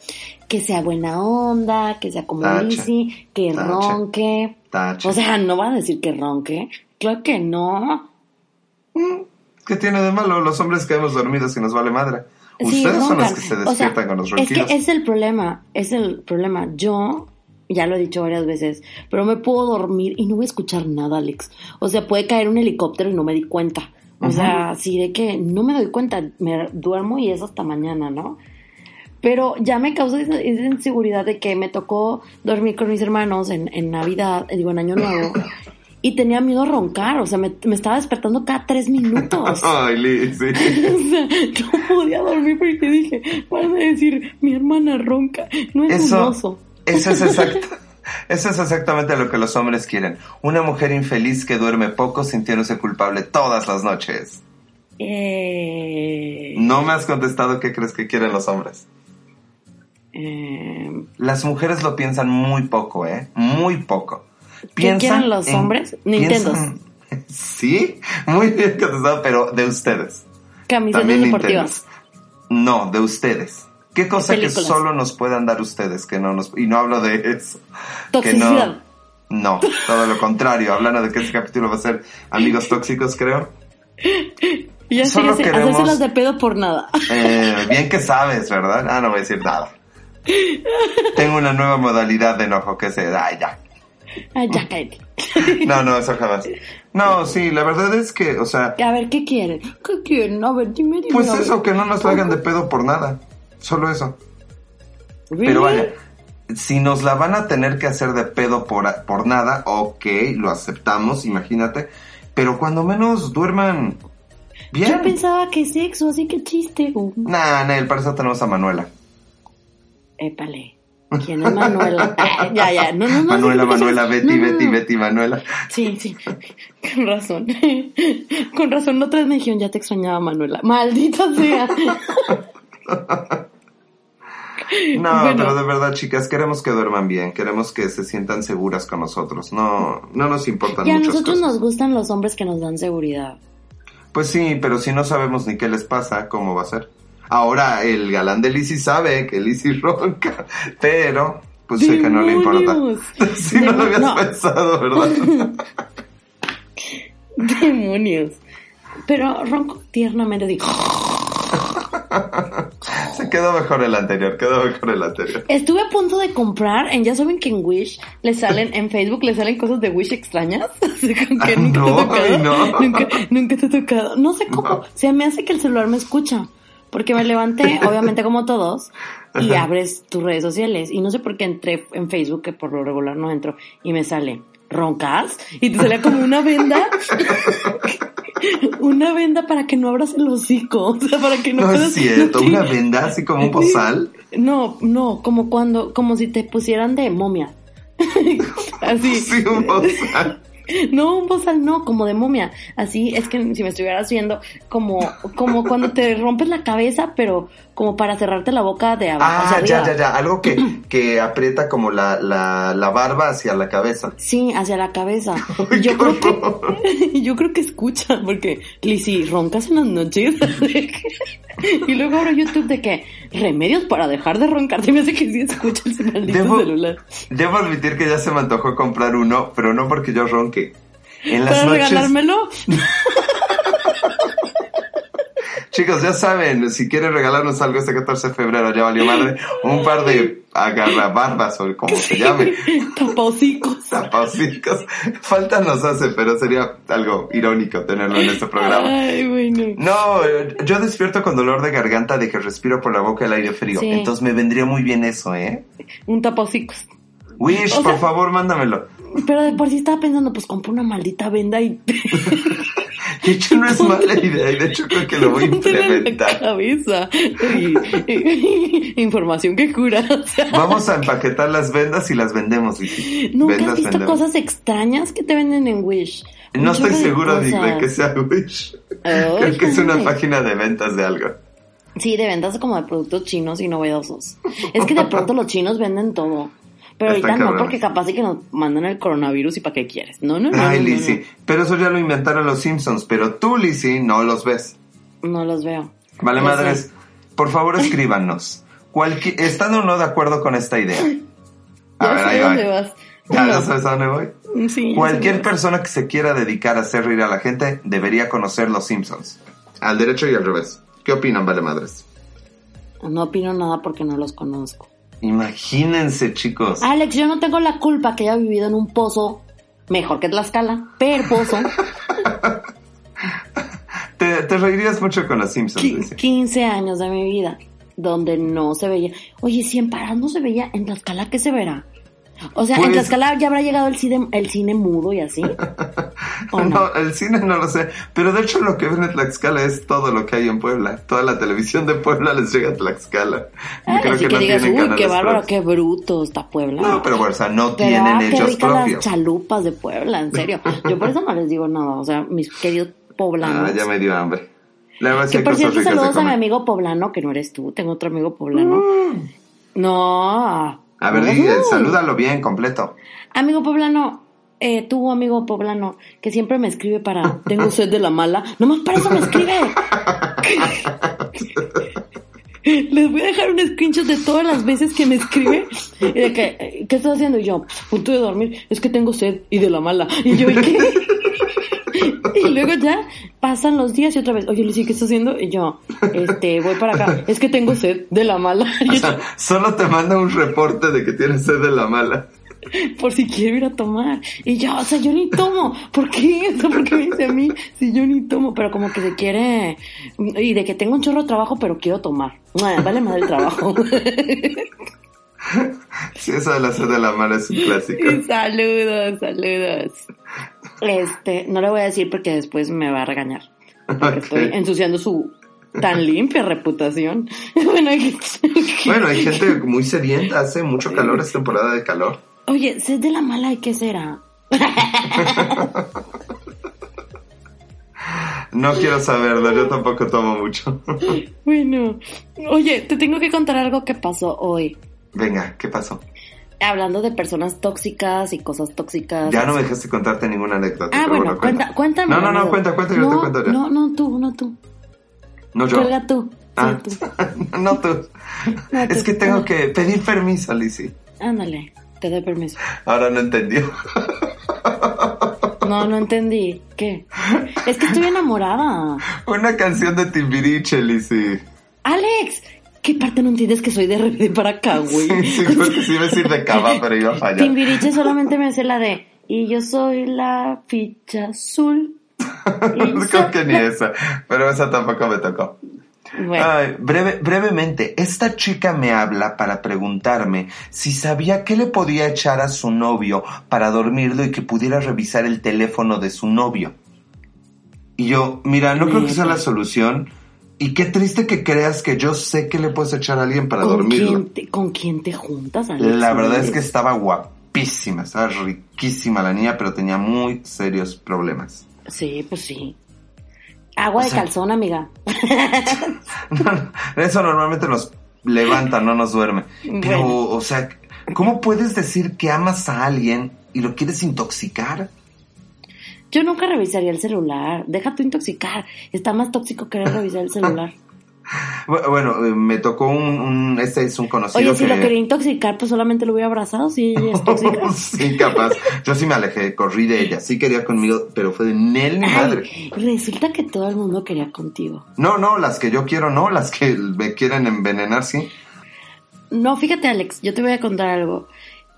Que sea buena onda, que sea como Tacha. Lizzie, que Tacha. ronque. Tacha. O sea, no va a decir que ronque. Claro que no. Mm, ¿Qué tiene de malo? Los hombres quedamos dormidos y nos vale madre. Sí, Ustedes son los que se O sea, despiertan con los Es ronquidos. que es el problema, es el problema. Yo, ya lo he dicho varias veces, pero me puedo dormir y no voy a escuchar nada, Alex. O sea, puede caer un helicóptero y no me di cuenta. O sea, sí de que no me doy cuenta, me duermo y es hasta mañana, ¿no? Pero ya me causa esa, esa inseguridad de que me tocó dormir con mis hermanos en, en Navidad, eh, digo, en Año Nuevo, <laughs> y tenía miedo a roncar, o sea, me, me estaba despertando cada tres minutos. <laughs> Ay, Liz, sí. <laughs> O sea, no podía dormir porque dije, van a decir, mi hermana ronca, no es Eso, hermoso. eso es exacto. Eso es exactamente lo que los hombres quieren. Una mujer infeliz que duerme poco sintiéndose culpable todas las noches. Eh, No me has contestado qué crees que quieren los hombres. eh, Las mujeres lo piensan muy poco, ¿eh? Muy poco. ¿Qué quieren los hombres? Nintendos. piensan- <laughs> Sí, muy bien contestado, pero de ustedes. camisetas También deportivas. Nintendos. No, de ustedes. ¿Qué cosa que solo nos puedan dar ustedes? Que no nos, y no hablo de eso. Que Toxicidad. no, no, todo lo contrario. Hablando de que este capítulo va a ser amigos tóxicos, creo. Ya Solo sí, queremos- hacérselas de pedo por nada. Eh, bien que sabes, ¿verdad? Ah, no voy a decir nada. Tengo una nueva modalidad de enojo que se da, ya. Ay, ya cállate. No, no, eso jamás. No, sí, la verdad es que, o sea, A ver, ¿qué quieren? ¿Qué quieren? A ver, dime, dime. pues eso, que no nos hagan de pedo por nada. Solo eso. ¿Really? Pero vaya, si nos la van a tener que hacer de pedo por, por nada, ok, lo aceptamos, imagínate. Pero cuando menos duerman bien. Yo pensaba que sexo, así que chiste. Uh, Nah, Nel, para eso tenemos a Manuela. épale. ¿Quién es Manuela? Ah, <laughs> <laughs> ya, ya. No, no, no. Manuela, Manuela, Betty. Betty, Betty, Manuela. Sí, sí. <laughs> Con razón. Con razón, otra vez me dijeron, ya te extrañaba Manuela. Maldita sea. <laughs> No, Bueno. pero de verdad, chicas, queremos que duerman bien, queremos que se sientan seguras con nosotros. No, no nos importan Y a muchas nosotros cosas. nos gustan los hombres que nos dan seguridad. Pues sí, pero si no sabemos ni qué les pasa, ¿cómo va a ser? Ahora el galán de Lizzie sabe que Lizzie <laughs> ronca, pero pues sé que no le importa. <laughs> ¡Demonios! Si no lo habías No. pensado, ¿verdad? Demonios. Pero ronco tiernamente digo. <laughs> Se quedó mejor el anterior, quedó mejor el anterior. Estuve a punto de comprar, en ya saben que en Wish le salen, en Facebook le salen cosas de Wish extrañas. <laughs> Que Ah, nunca no, te ha tocado. no. Nunca, nunca te ha tocado. No sé cómo. No. O sea, me hace que el celular me escucha. Porque me levanté, <laughs> obviamente como todos, y abres tus redes sociales. Y no sé por qué entré en Facebook, que por lo regular no entro, y me sale, ¿roncas? Y te salía como una venda. Una venda para que no abras el hocico. O sea, para que no No puedas- es cierto, no una venda así como un bozal. no, no, como cuando, como si te pusieran de momia. <laughs> Así. Sí, un bozal. No, un bozal no, como de momia. Así es que si me estuvieras viendo, como, como cuando te rompes la cabeza, pero como para cerrarte la boca de abajo. Ah, hacia ya, ya, ya. Algo que, <clears throat> que aprieta como la, la, la barba hacia la cabeza. Sí, hacia la cabeza. <laughs> Yo creo horror. que, <laughs> yo creo que escucha, porque Lizzy, roncas en las noches. <laughs> y luego abro YouTube de que remedios para dejar de roncar. Se me hace que sí escucha el maldito Debo- celular. Debo admitir que ya se me antojó comprar uno, pero no porque yo ronque. En las Para noches, regalármelo. <laughs> chicos, ya saben, si quieren regalarnos algo este 14 de febrero, ya valió madre, un par de agarrabarbas o como se llame, <laughs> Tapocicos. tapacicos. Falta nos hace, pero sería algo irónico tenerlo en este programa. Ay, bueno. No, yo despierto con dolor de garganta de que respiro por la boca el aire frío. Sí. Entonces me vendría muy bien eso, ¿eh? Un tapocicos. Wish, O por favor, mándamelo. Pero de por sí estaba pensando, pues compro una maldita venda y <laughs> De hecho, no es mala idea y de hecho creo que lo voy a <laughs> en la implementar. cabeza. Y- y- información que cura. o sea, Vamos a empaquetar las vendas y las vendemos, Vicky. ¿Nunca has Vendas, visto vendemos. cosas extrañas que te venden en Wish? No estoy seguro de, de que sea Wish. Ay, <laughs> Creo que es una página de ventas de algo. Sí, de ventas como de productos chinos y novedosos. Es que de pronto los chinos venden todo. Pero ahorita no, porque capaz de que nos mandan el coronavirus y para qué quieres. No, no, no. Ay, no, no, Lizzie. Pero eso ya lo inventaron los Simpsons. Pero tú, Lizzie, no los ves. No, no los veo. Vale, madres. Por favor, <laughs> escríbanos. Cualqui- ¿Están o no de acuerdo con esta idea? <laughs> A ver, ahí dónde va. vas. ¿Ya, No. ya sabes a dónde voy? Sí, Cualquier persona que se quiera dedicar a hacer reír a la gente debería conocer los Simpsons. Al derecho y al revés. ¿Qué opinan, vale madres? No opino nada porque no los conozco. Imagínense, chicos. Alex, yo no tengo la culpa que haya vivido en un pozo mejor que Tlaxcala, pero pozo. <laughs> Te, te reirías mucho con los Simpsons, dice. 15 años de mi vida donde no se veía. Oye, si en Parás no se veía, en Tlaxcala, ¿qué se verá? O sea, en Pues- Tlaxcala ya habrá llegado el cine, el cine mudo y así. <laughs> ¿O no? No, el cine no lo sé. Pero de hecho lo que ven en Tlaxcala es todo lo que hay en Puebla. Toda la televisión de Puebla les llega a Tlaxcala. Ay, Creo así que que, no digas, uy, qué bárbaro, propios. qué bruto está Puebla. No, pero bueno, o sea, no Pero, tienen ah, qué ellos las propios. chalupas de Puebla, en serio. <laughs> Yo por eso no les digo nada. O sea, mis queridos poblanos. Ah, ya me dio hambre. La que por cierto, saludos a mi amigo poblano, que no eres tú, tengo otro amigo poblano. No. A ver, di, eh, salúdalo bien, completo. Amigo poblano, eh, tu amigo poblano, que siempre me escribe para, tengo sed de la mala, nomás para eso me escribe. Les voy a dejar un screenshot de todas las veces que me escribe. Y de que, eh, ¿qué estás haciendo? Y yo, punto de dormir, es que tengo sed y de la mala. Y yo, ¿y qué? Luego ya pasan los días y otra vez, oye, Lucy, ¿qué estás haciendo? Y yo, este, voy para acá, es que tengo sed de la mala. <laughs> O sea, solo te manda un reporte de que tienes sed de la mala. por si quiero ir a tomar. Y yo, o sea, yo ni tomo. ¿Por qué? O sea, ¿por qué me dice a mí si yo ni tomo? Pero como que se quiere... Y de que tengo un chorro de trabajo, pero quiero tomar. Vale más el trabajo. <laughs> <laughs> Sí, eso de la sed de la mala es un clásico. <laughs> Saludos, saludos. Este, no le voy a decir porque después me va a regañar. Estoy ensuciando su tan limpia reputación. <laughs> Bueno, hay- Bueno, hay gente muy sedienta, hace mucho calor, es temporada de calor. Oye, sed de la mala, ¿y qué será? No quiero saberlo, yo tampoco tomo mucho. Bueno, oye, te tengo que contar algo que pasó hoy. Venga, ¿qué pasó? Hablando de personas tóxicas y cosas tóxicas. Ya no me dejaste contarte ninguna anécdota. Ah, bueno, cuenta, cuéntame. No, no, no, cuenta, cuenta, yo no, te cuento ya. No, no, tú, no tú. No yo. Cuelga tú. Sí, Ah, tú. <laughs> no tú. No, Es que tengo que pedir permiso, Lizzie. Ándale, te doy permiso. Ahora no entendió. No, no entendí. ¿Qué? Es que estoy enamorada. <laughs> Una canción de Timbiriche, Lizzie. Alex, ¿qué parte no entiendes que soy de RBD para acá, güey? Sí, sí, porque sí iba a decir de cava, pero iba a fallar. Timbiriche solamente me hace la de, y yo soy la ficha azul. <laughs> Creo que ni esa, pero esa tampoco me tocó. Bueno, Ay, breve, brevemente, esta chica me habla para preguntarme si sabía qué le podía echar a su novio para dormirlo y que pudiera revisar el teléfono de su novio. Y yo, mira, no creo que sea la solución. Y qué triste que creas que yo sé que le puedes echar a alguien para ¿con dormirlo. quién, te, ¿con quién te juntas, Alex? La verdad es que estaba guapísima, estaba riquísima la niña, pero tenía muy serios problemas. Sí, pues sí. Agua O de sea- calzón, amiga. <laughs> Eso normalmente nos levanta, no nos duerme. Pero, Bueno. o sea, ¿cómo puedes decir que amas a alguien y lo quieres intoxicar? Yo nunca revisaría el celular. Deja tú intoxicar. Está más tóxico querer revisar el celular. <laughs> Bu- Bueno, eh, me tocó un, un- este es un conocido Oye, si que... lo quería intoxicar, pues solamente lo hubiera abrazado. Si ella es <laughs> tóxica. <laughs> sí, capaz. Yo sí me alejé, corrí de ella. Sí quería conmigo, pero fue de Nel ni madre. Resulta que todo el mundo quería contigo. No, no, las que yo quiero no, las que me quieren envenenar, sí. No, fíjate, Alex, yo te voy a contar algo.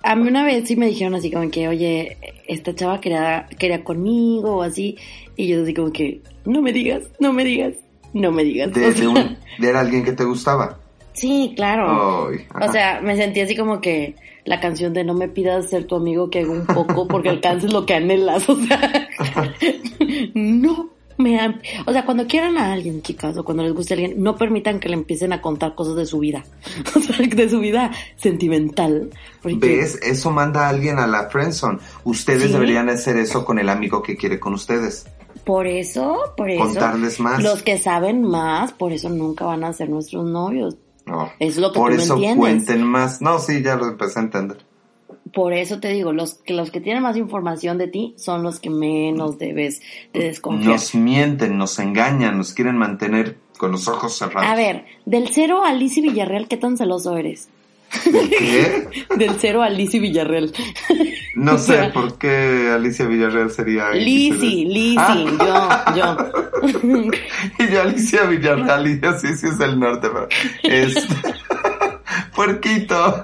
A mí una vez sí me dijeron así como que, oye, esta chava quería, quería conmigo o así. Y yo así como que, no me digas, no me digas, no me digas. De, O de sea, un, <laughs> de era alguien que te gustaba. Sí, claro. O sea, me sentí así como que la canción de no me pidas ser tu amigo que hago un poco porque <laughs> alcances lo que anhelas. O sea, <laughs> no me O sea, cuando quieran a alguien, chicas, o cuando les guste a alguien, no permitan que le empiecen a contar cosas de su vida. <laughs> O sea, de su vida sentimental. Porque- ¿Ves? Eso manda a alguien a la friendzone. Ustedes Sí. deberían hacer eso con el amigo que quiere con ustedes. Por eso, por eso. Contarles más. Los que saben más, por eso nunca van a ser nuestros novios. No. Es lo que Por tú eso cuenten más. No, sí, ya lo empecé a entender. Por eso te digo, los que, los que tienen más información de ti son los que menos debes de desconfiar. Nos mienten, nos engañan, nos quieren mantener con los ojos cerrados. A ver, del cero a Lizzy Villarreal, ¿qué tan celoso eres? ¿Qué? <laughs> Del cero a Lizzy Villarreal. No <laughs> sé por qué Alicia Villarreal sería. Lizzy, Lizzy, Ah. yo, yo. <laughs> Y yo Alicia Villarreal, y yo sí, sí es del norte, pero es puerquito.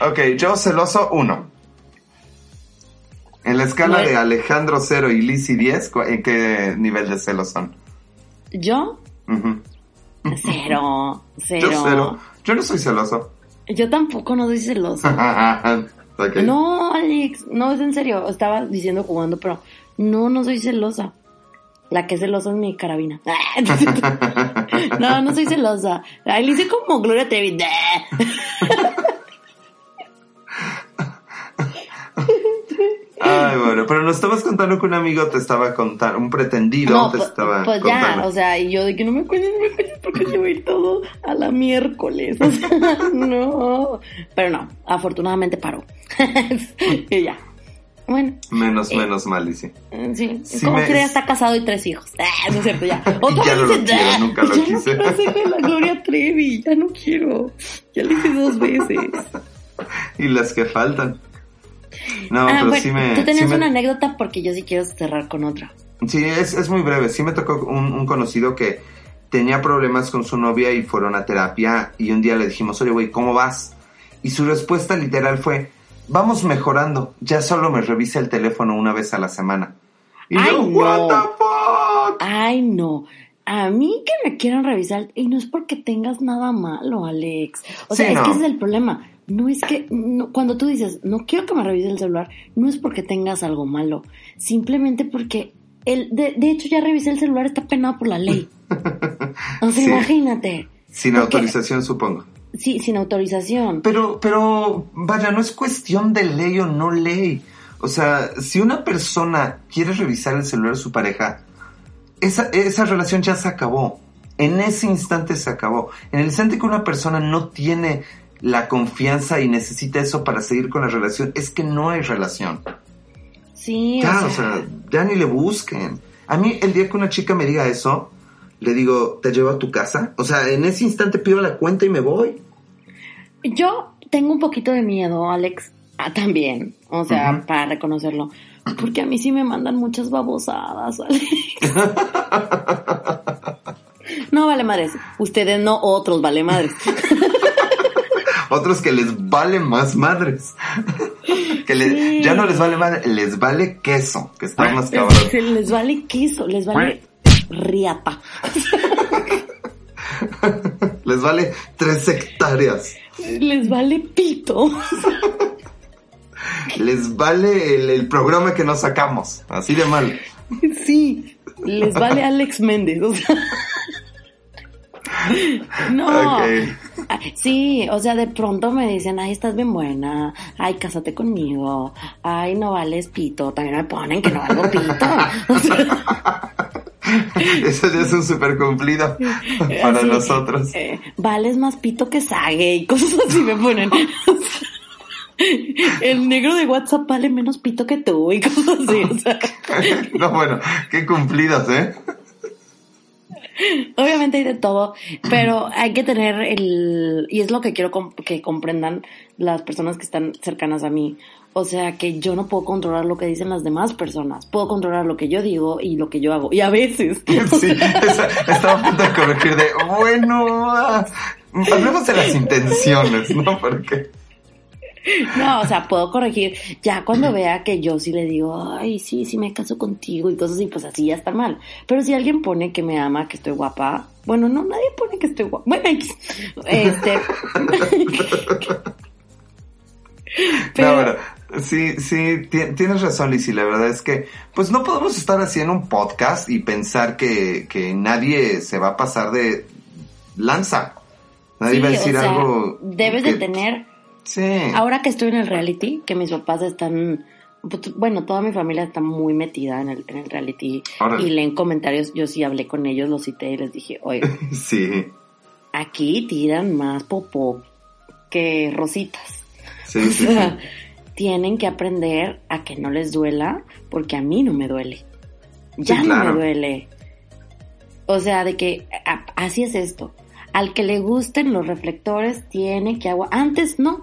Ok, yo celoso uno. En la escala de Alejandro 0 y Lizzy 10, ¿cu- ¿en qué nivel de celos son? Yo, Ujú. cero, <laughs> cero. Yo cero. Yo no soy celoso. Yo tampoco no soy celoso. <laughs> No, Alex, no es en serio. Estaba diciendo jugando, pero no, no soy celosa. La que es celosa es mi carabina. <laughs> No, no soy celosa. Ay, le hice como Gloria Trevi. <laughs> Ay, bueno, pero nos estabas contando que un amigo te estaba contando, un pretendido No, te pues, estaba pues contando. ya, o sea, y yo de que no me cuentes, no me cuentes porque se va a ir todo a la miércoles. <laughs> O sea, no. Pero no, afortunadamente paró. y ya. Bueno, Menos, Eh, menos mal, Lizzy. eh, sí. Sí ¿Cómo me- crees? Está casado y tres hijos. Ah, no es cierto, ya. <laughs> Otra ya no vez lo de- quiero, nunca lo ya quise. no quiero hacerle la Gloria Trevi, ya no quiero. Ya lo hice dos veces. <laughs> Y las que faltan. No, ah, pero bueno, sí me... tú tenías sí me- una anécdota porque yo sí quiero cerrar con otra. Sí, es, es muy breve. Sí me tocó un, un conocido que tenía problemas con su novia y fueron a terapia y un día le dijimos, oye, güey, ¿cómo vas? Y su respuesta literal fue, vamos mejorando, ya solo me revisa el teléfono una vez a la semana. Y Ay, yo, no. what the fuck? Ay, no. A mí que me quieran revisar, y no es porque tengas nada malo, Alex. O sea, es que ese es el problema. No es que, no- cuando tú dices, no quiero que me revise el celular, no es porque tengas algo malo. Simplemente porque, el, de, de hecho, ya revisé el celular, está penado por la ley. <laughs> Sí. imagínate. Sin Porque- autorización, supongo. Sí, sin autorización. Pero, pero, vaya, no es cuestión de ley o no ley. O sea, si una persona quiere revisar el celular de su pareja, esa, esa relación ya se acabó. En ese instante se acabó. En el instante que una persona no tiene la confianza y necesita eso para seguir con la relación, es que no hay relación. Sí, Ya, o sea, ya ni le busquen. A mí, el día que una chica me diga eso, le digo, ¿te llevo a tu casa? O sea, en ese instante pido la cuenta y me voy. Yo tengo un poquito de miedo, Alex, ah, también, o sea, para reconocerlo, Porque a mí sí me mandan muchas babosadas, <laughs> ¿vale? No vale madres. Ustedes no, otros vale madres. <laughs> Otros que les vale más madres. Que ya no les vale madre, les vale queso, que está más cabrón. Les vale queso, les vale riata. <laughs> les vale tres hectáreas. Les vale pito. Les vale el, programa que nos sacamos, así de mal. Sí, les vale Alex Méndez, o sea. <laughs> No. Sí, o sea, de pronto me dicen, ay, estás bien buena, ay, cásate conmigo, ay, no vales pito, también me ponen que no valgo pito. <laughs> Eso ya es un super cumplido <laughs> para nosotros. Eh, vales más pito que sague y cosas así me ponen. El negro de WhatsApp vale menos pito que tú y cosas así. no, bueno, qué cumplidas, ¿eh? Obviamente hay de todo, pero hay que tener el... Y es lo que quiero que comprendan las personas que están cercanas a mí. O sea, que yo no puedo controlar lo que dicen las demás personas. Puedo controlar lo que yo digo y lo que yo hago. Y a veces... <laughs> Sí, estaba a punto de corregir de, bueno, ah, hablemos de las intenciones, ¿no? Porque... <laughs> No, o sea, puedo corregir. Ya cuando vea que yo sí le digo, ay, sí, sí me caso contigo y cosas así, pues así ya está mal. Pero si alguien pone que me ama, que estoy guapa, bueno, no, nadie pone que estoy guapa. Bueno, este. <laughs> Pero... No, sí, sí, tienes razón, Lizzy. La verdad es que, pues no podemos estar haciendo un podcast y pensar que, que nadie se va a pasar de lanza. Nadie va a decir algo. Debes de tener Ahora que estoy en el reality, que mis papás están, pues, bueno, toda mi familia está muy metida en el, en el reality y leen comentarios, yo sí hablé con ellos, los cité y les dije, oye, <laughs> sí. aquí tiran más popó que rositas. Sí, <laughs> o sea, tienen que aprender a que no les duela, porque a mí no me duele. Ya no me duele. O sea, de que así es esto. Al que le gusten los reflectores tiene que agua. Antes no.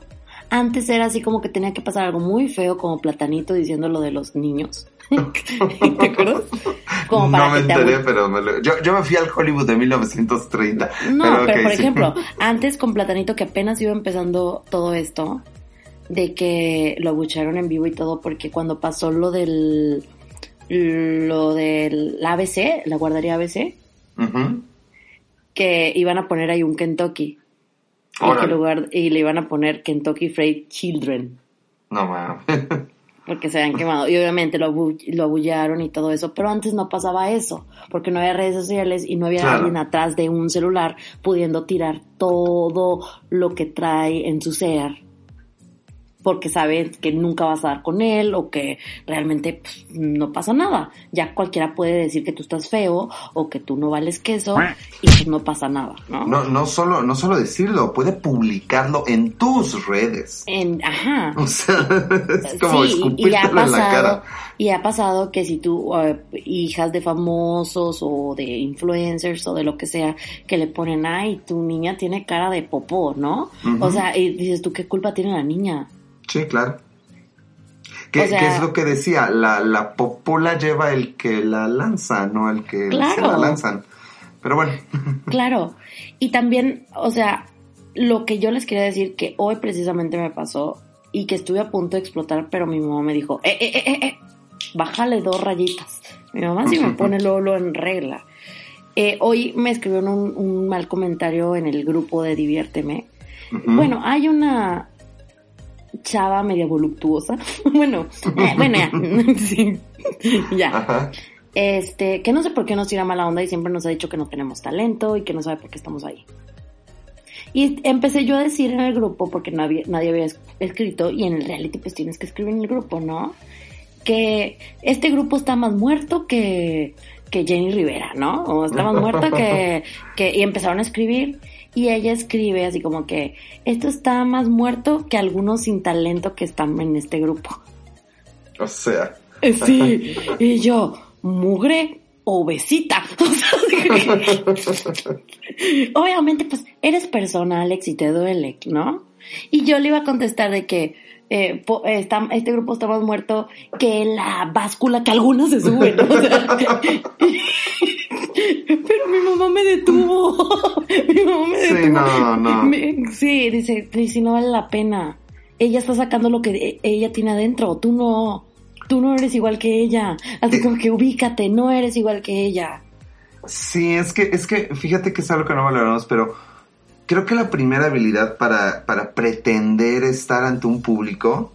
Antes era así como que tenía que pasar algo muy feo como Platanito diciendo lo de los niños. <laughs> ¿Te acuerdas? no me enteré, pero me yo, yo, me fui al Hollywood de 1930. No, pero, por ejemplo, <laughs> antes con Platanito que apenas iba empezando todo esto, de que lo abucharon en vivo y todo, porque cuando pasó lo del lo del ABC, la guardería ABC, que iban a poner ahí un Kentucky. Y, lugar, y le iban a poner Kentucky Fried Children. No mames. porque se habían quemado. Y obviamente lo, lo abullaron y todo eso. Pero antes no pasaba eso. Porque no había redes sociales y no había alguien atrás de un celular pudiendo tirar todo lo que trae en su ser porque saben que nunca vas a dar con él o que realmente pues, no pasa nada. Ya cualquiera puede decir que tú estás feo o que tú no vales queso y pues no pasa nada, ¿no? No, no solo, no solo decirlo, puede publicarlo en tus redes. En, ajá. <laughs> O sea, es como sí, y ha pasado, en la cara. Y ha pasado que si tú, uh, hijas de famosos o de influencers o de lo que sea, que le ponen, ay, tu niña tiene cara de popó, ¿no? O sea, y dices tú, ¿qué culpa tiene la niña? Sí, claro. ¿Qué, es lo que decía? La, la popola lleva el que la lanza, no el que se la lanzan. Pero bueno. <laughs> Claro. Y también, o sea, lo que yo les quería decir que hoy precisamente me pasó y que estuve a punto de explotar, pero mi mamá me dijo, eh, eh, eh, eh, bájale dos rayitas. Mi mamá sí me <laughs> pone Lolo en regla. Eh, hoy me escribió un, un, mal comentario en el grupo de Diviérteme. Bueno, hay una, chava media voluptuosa. <laughs> bueno, eh, bueno, ya. <laughs> sí, ya. Este, que no sé por qué nos tira mala onda y siempre nos ha dicho que no tenemos talento y que no sabe por qué estamos ahí. Y empecé yo a decir en el grupo, porque nadie, nadie había escrito, y en el reality pues tienes que escribir en el grupo, ¿no? Que este grupo está más muerto que, que Jenny Rivera, ¿no? O está más muerta que, que... Y empezaron a escribir y ella escribe así como que esto está más muerto que algunos sin talento que están en este grupo. O sea. Eh, sí, y yo, mugre obesita. <laughs> Obviamente, pues eres persona, Alex, y te duele, ¿no? Y yo le iba a contestar de que eh, está, este grupo está más muerto que la báscula que algunos se suben. O sea, <laughs> pero mi mamá me detuvo. <laughs> mi mamá me detuvo. Sí, no, no. sí, dice, si no vale la pena. Ella está sacando lo que e, ella tiene adentro. Tú no. Tú no eres igual que ella. Así como que ubícate, no eres igual que ella. Sí, es que, es que, fíjate que es algo que no valoramos, pero creo que la primera habilidad para, para pretender estar ante un público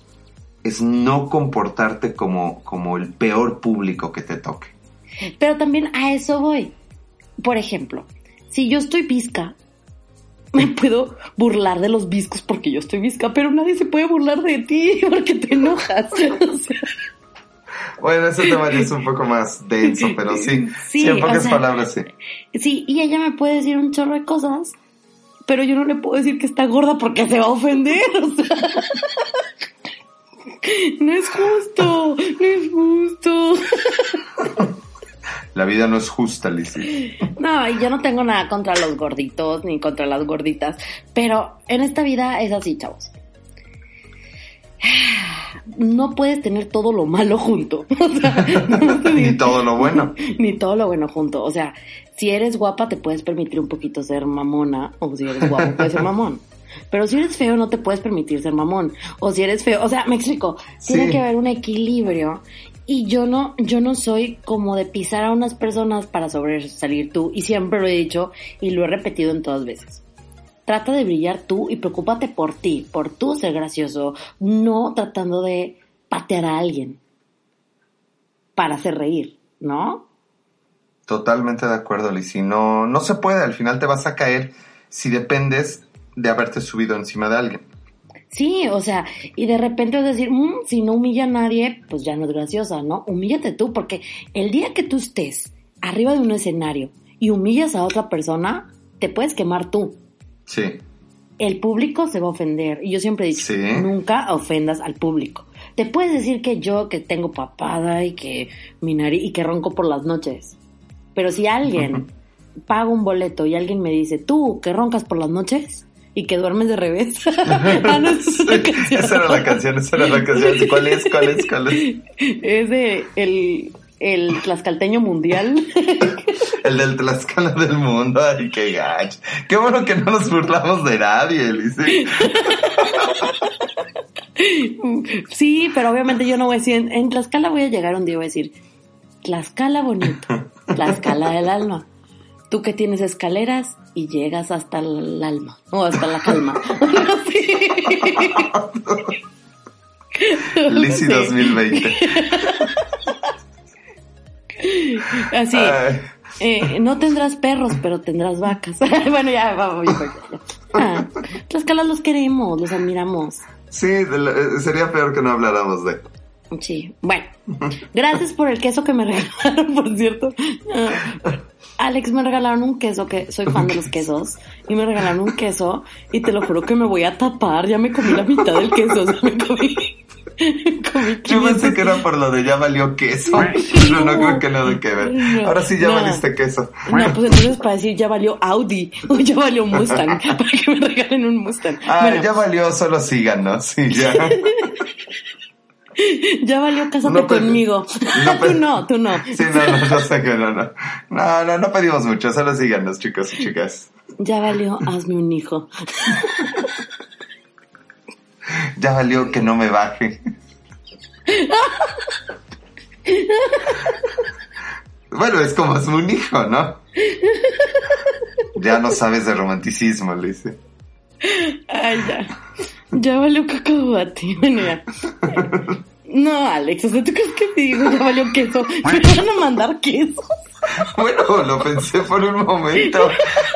es no comportarte como, como el peor público que te toque. Pero también a eso voy. Por ejemplo, si yo estoy visca, me puedo burlar de los viscos porque yo estoy visca, pero nadie se puede burlar de ti <laughs> porque te enojas. Bueno, ese tema ya es un poco más denso, pero sí, sí, en pocas palabras sí. Sí, y ella me puede decir un chorro de cosas, pero yo no le puedo decir que está gorda porque se va a ofender. <laughs> no es justo, no es justo. La vida no es justa, Lizzie. No, y yo no tengo nada contra los gorditos ni contra las gorditas, pero en esta vida es así, chavos no puedes tener todo lo malo junto. <laughs> ni todo lo bueno. <laughs> Ni todo lo bueno junto. O sea, si eres guapa te puedes permitir un poquito ser mamona, o si eres guapo puedes ser mamón. Pero si eres feo no te puedes permitir ser mamón. O si eres feo, o sea, me explico, tiene que haber un equilibrio. Y yo no, yo no soy como de pisar a unas personas para sobresalir tú. Y siempre lo he dicho y lo he repetido en todas veces trata de brillar tú y preocúpate por ti, por tú ser gracioso, no tratando de patear a alguien para hacer reír, ¿no? Totalmente de acuerdo, Lizzie. No, no se puede, al final te vas a caer si dependes de haberte subido encima de alguien. Sí, o sea, y de repente a decir, mm, si no humilla a nadie, pues ya no es graciosa, ¿no? Humíllate tú, porque el día que tú estés arriba de un escenario y humillas a otra persona, te puedes quemar tú. Sí. El público se va a ofender. Y yo siempre digo, nunca ofendas al público. Te puedes decir que yo que tengo papada y que mi nariz y que ronco por las noches. Pero si alguien paga un boleto y alguien me dice, tú que roncas por las noches y que duermes de revés. <laughs> ah, no, esa era la canción, esa era la canción. ¿Cuál es? ¿Cuál es? ¿Cuál es? Es de el el tlaxcalteño mundial. <laughs> el del Tlaxcala del mundo, ay, qué gacho. Qué bueno que no nos burlamos de nadie, Elise. <laughs> sí, pero obviamente yo no voy a decir, en, Tlaxcala voy a llegar un día y voy a decir, Tlaxcala bonito, Tlaxcala del alma. Tú que tienes escaleras y llegas hasta el alma, o hasta la calma. <laughs> Lisi 2020. Así. Eh, no tendrás perros, pero tendrás vacas. <laughs> bueno, ya, vamos. Ah, Tlaxcala los queremos, los admiramos. Sí, eh, sería peor que no habláramos de. Sí, bueno. Gracias por el queso que me <laughs> regalaron, por cierto. Ah, Alex, me regalaron un queso, que soy fan de los quesos, y me regalaron un queso, y te lo juro que me voy a tapar, ya me comí la mitad del queso, <laughs> o sea, me comí <laughs> Yo pensé que era por lo de ya valió queso. Pero no, creo que nada que ver. Ahora sí ya valiste queso. No, pues entonces para decir ya valió Audi o ya valió Mustang. <laughs> para que me regalen un Mustang. Ah, ya valió, solo síganos. Sí, ya. <laughs> ya valió cásate conmigo. No, tú no, tú no. Sí, no, no, no sé que no, no. No, no, no pedimos mucho, solo síganos, chicos y chicas. Ya valió, hazme un hijo ya valió que no me baje. bueno, es como es un hijo, ¿no? Ya no sabes de romanticismo, le dice. Ay, ya. Ya valió cacahuate. Bueno, ya. No, Alex, o sea, ¿tú crees que te digo ya valió queso? ¿Me van a mandar quesos? <laughs> Bueno, lo pensé por un momento.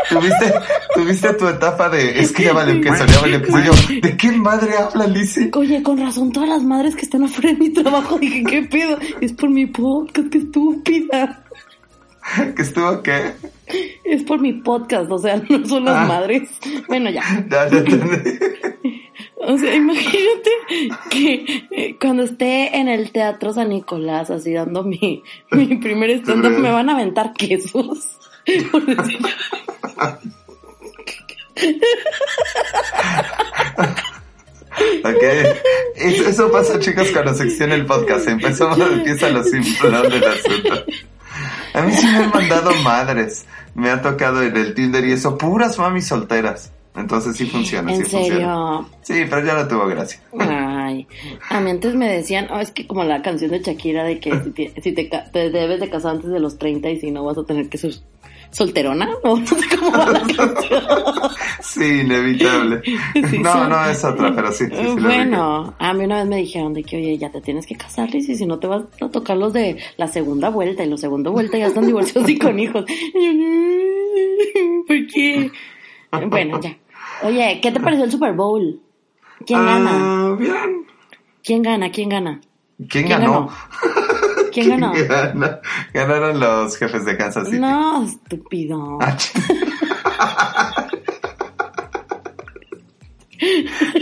¿Tuviste, tuviste tu etapa de es que ya valió queso, ya valió queso. Yo, ¿de qué madre habla Lizzie? Oye, con razón, todas las madres que están afuera de mi trabajo dije, ¿qué pedo? Es por mi podcast, qué estúpida. ¿Que estuvo qué? Es por mi podcast, o sea, no son las ah. madres. Bueno, ya. <laughs> Ya, ya entendí. O sea, <laughs> imagínate que eh, cuando esté en el Teatro San Nicolás, así dando mi, mi primer stand-up, me van a aventar quesos. <laughs> <laughs> Ok. Eso pasa, chicos, cuando se extiende el podcast. Empezamos, empieza lo simplón del asunto. A mí sí me han mandado madres. Me ha tocado en el Tinder y eso, puras mamis solteras. Entonces sí funciona, ¿En sí serio? funciona. Sí, pero ya no tuvo gracia. Ay, a mí antes me decían, oh, es que como la canción de Shakira de que si, te, si te, debes de casar antes de los 30 y si no vas a tener que ser solterona, o <laughs> no sé cómo va la canción. Sí, inevitable. Sí, no, son- no es otra, pero sí. sí, bueno, a mí una vez me dijeron de que, oye, ya te tienes que casar, Liz, y si no te vas a tocar los de la segunda vuelta, y los segunda vuelta ya están divorciados y con hijos. <laughs> "No, ¿Por qué? Bueno, ya. Oye, ¿qué te pareció el Super Bowl? ¿Quién gana? Ah, bien. ¿Quién gana? ¿Quién gana? ¿Quién, ¿Quién ganó? ganó? <laughs> ¿Quién ganó? Gana- Ganaron los jefes de Kansas City. No, estúpido. Ah,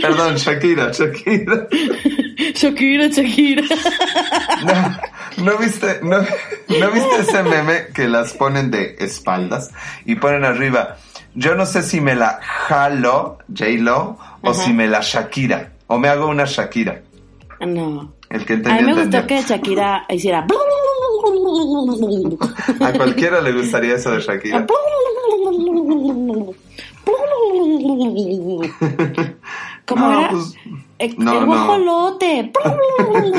Perdón, Shakira, Shakira. Shakira, Shakira. No, ¿no viste, no, ¿no viste ese meme que las ponen de espaldas y ponen arriba? Yo no sé si me la jalo, J-Lo, o Ajá. si me la Shakira. O me hago una Shakira. No. El que A entendió, mí me gustó que Shakira hiciera. A cualquiera le gustaría eso de Shakira. ¿Cómo No, era? pues, el, no, el no. guajolote.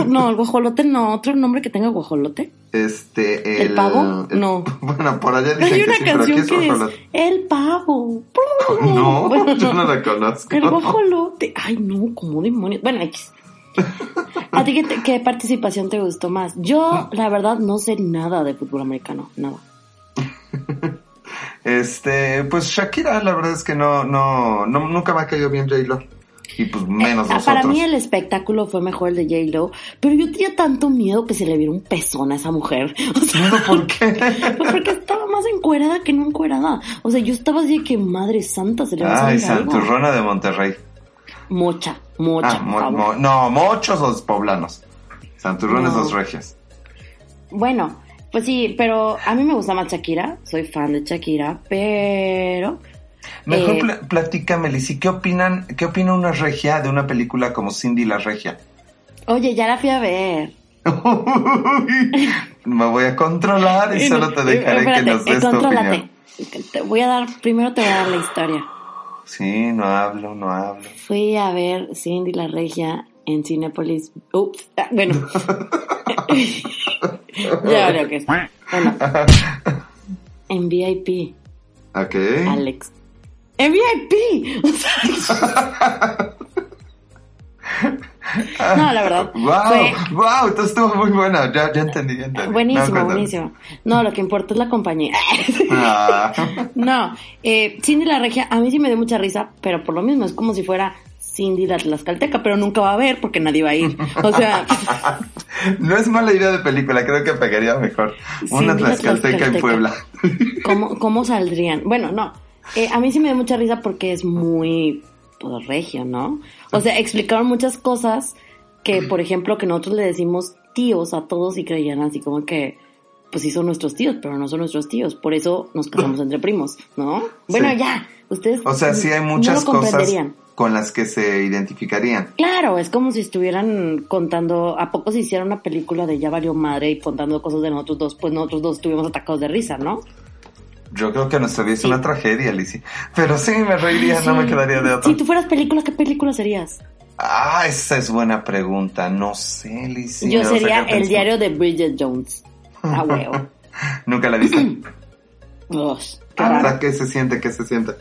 No, el guajolote no. ¿Otro nombre que tenga guajolote? Este, ¿El pavo? No. <laughs> Bueno, por allá dicen Hay que una pero aquí canción es que es. El pavo. <laughs> No, Bueno, yo no la conozco. El guajolote. Ay, no, como demonios. Bueno, X. <laughs> ¿A ti qué, te- qué participación te gustó más? Yo, la verdad, no sé nada de fútbol americano. Nada. Este, pues Shakira, la verdad es que no, no, no nunca me ha caído bien J-Lo. Y pues menos Ah, nosotros. Para mí el espectáculo fue mejor el de J-Lo, pero yo tenía tanto miedo que se le viera un pezón a esa mujer. <laughs> O sea, ¿Miedo por qué? pues <laughs> porque estaba más encuerada que no encuerada. O sea, yo estaba así de que madre santa se le va a Ay. Santurrona de Monterrey. Mocha, mocha, Ah, mo- mo- no, mochos los poblanos. Santurrones No. los regios. Bueno, pues sí, pero a mí me gusta más Shakira, soy fan de Shakira, pero Mejor Eh, pla- platícame, Lizzy, ¿qué opinan, qué opina una regia de una película como Cindy la regia? oye, ya la fui a ver. <laughs> Me voy a controlar y <laughs> solo te dejaré Espérate, que nos des tu opinión. Te voy a dar, primero te voy a dar la historia. Sí, no hablo, no hablo. Fui a ver Cindy la Regia en Cinepolis. Ups, ah, bueno. <laughs> ya veo que es. Bueno, en VIP, Ok. Alex. En VIP. O sea, <laughs> no, la verdad. <laughs> Wow, Fue wow, esto estuvo muy buena. Ya, ya entendí, ya entendí. Buenísimo, buenísimo. No, lo que importa es la compañía. Ah. <laughs> No, eh, Cindy la Regia, a mí sí me dio mucha risa, pero por lo mismo es como si fuera Cindy la Tlaxcalteca, pero nunca va a ver porque nadie va a ir. O sea, No es mala idea de película, creo que pegaría mejor. Una la Tlaxcalteca en Tlaxcalteca. Puebla. ¿cómo, cómo saldrían? Bueno, no, eh, a mí sí me dio mucha risa porque es muy pues, regio, ¿no? O sea, explicaron muchas cosas que, <clears throat> por ejemplo, que nosotros le decimos tíos a todos y creían así como que, pues sí son nuestros tíos, pero no son nuestros tíos, por eso nos casamos <clears throat> entre primos, ¿no? Bueno, Sí. ya, ustedes O sea, sí hay no muchas lo cosas con las que se identificarían. Claro, es como si estuvieran contando, ¿a poco se hiciera una película de ya valió madre y contando cosas de nosotros dos? Pues nosotros dos estuvimos atacados de risa, ¿no? Yo creo que nuestra vida es Sí. una tragedia, Lizzy. Pero sí, me reiría, no me quedaría de otra. Si tú fueras película, ¿qué película serías? Ah, esa es buena pregunta. No sé, Lizzy. Yo sería el diario de Bridget Jones. A huevo. <laughs> Nunca la viste. <clears throat> Ah, raro. ¿verdad? ¿Qué se siente? ¿Qué se siente?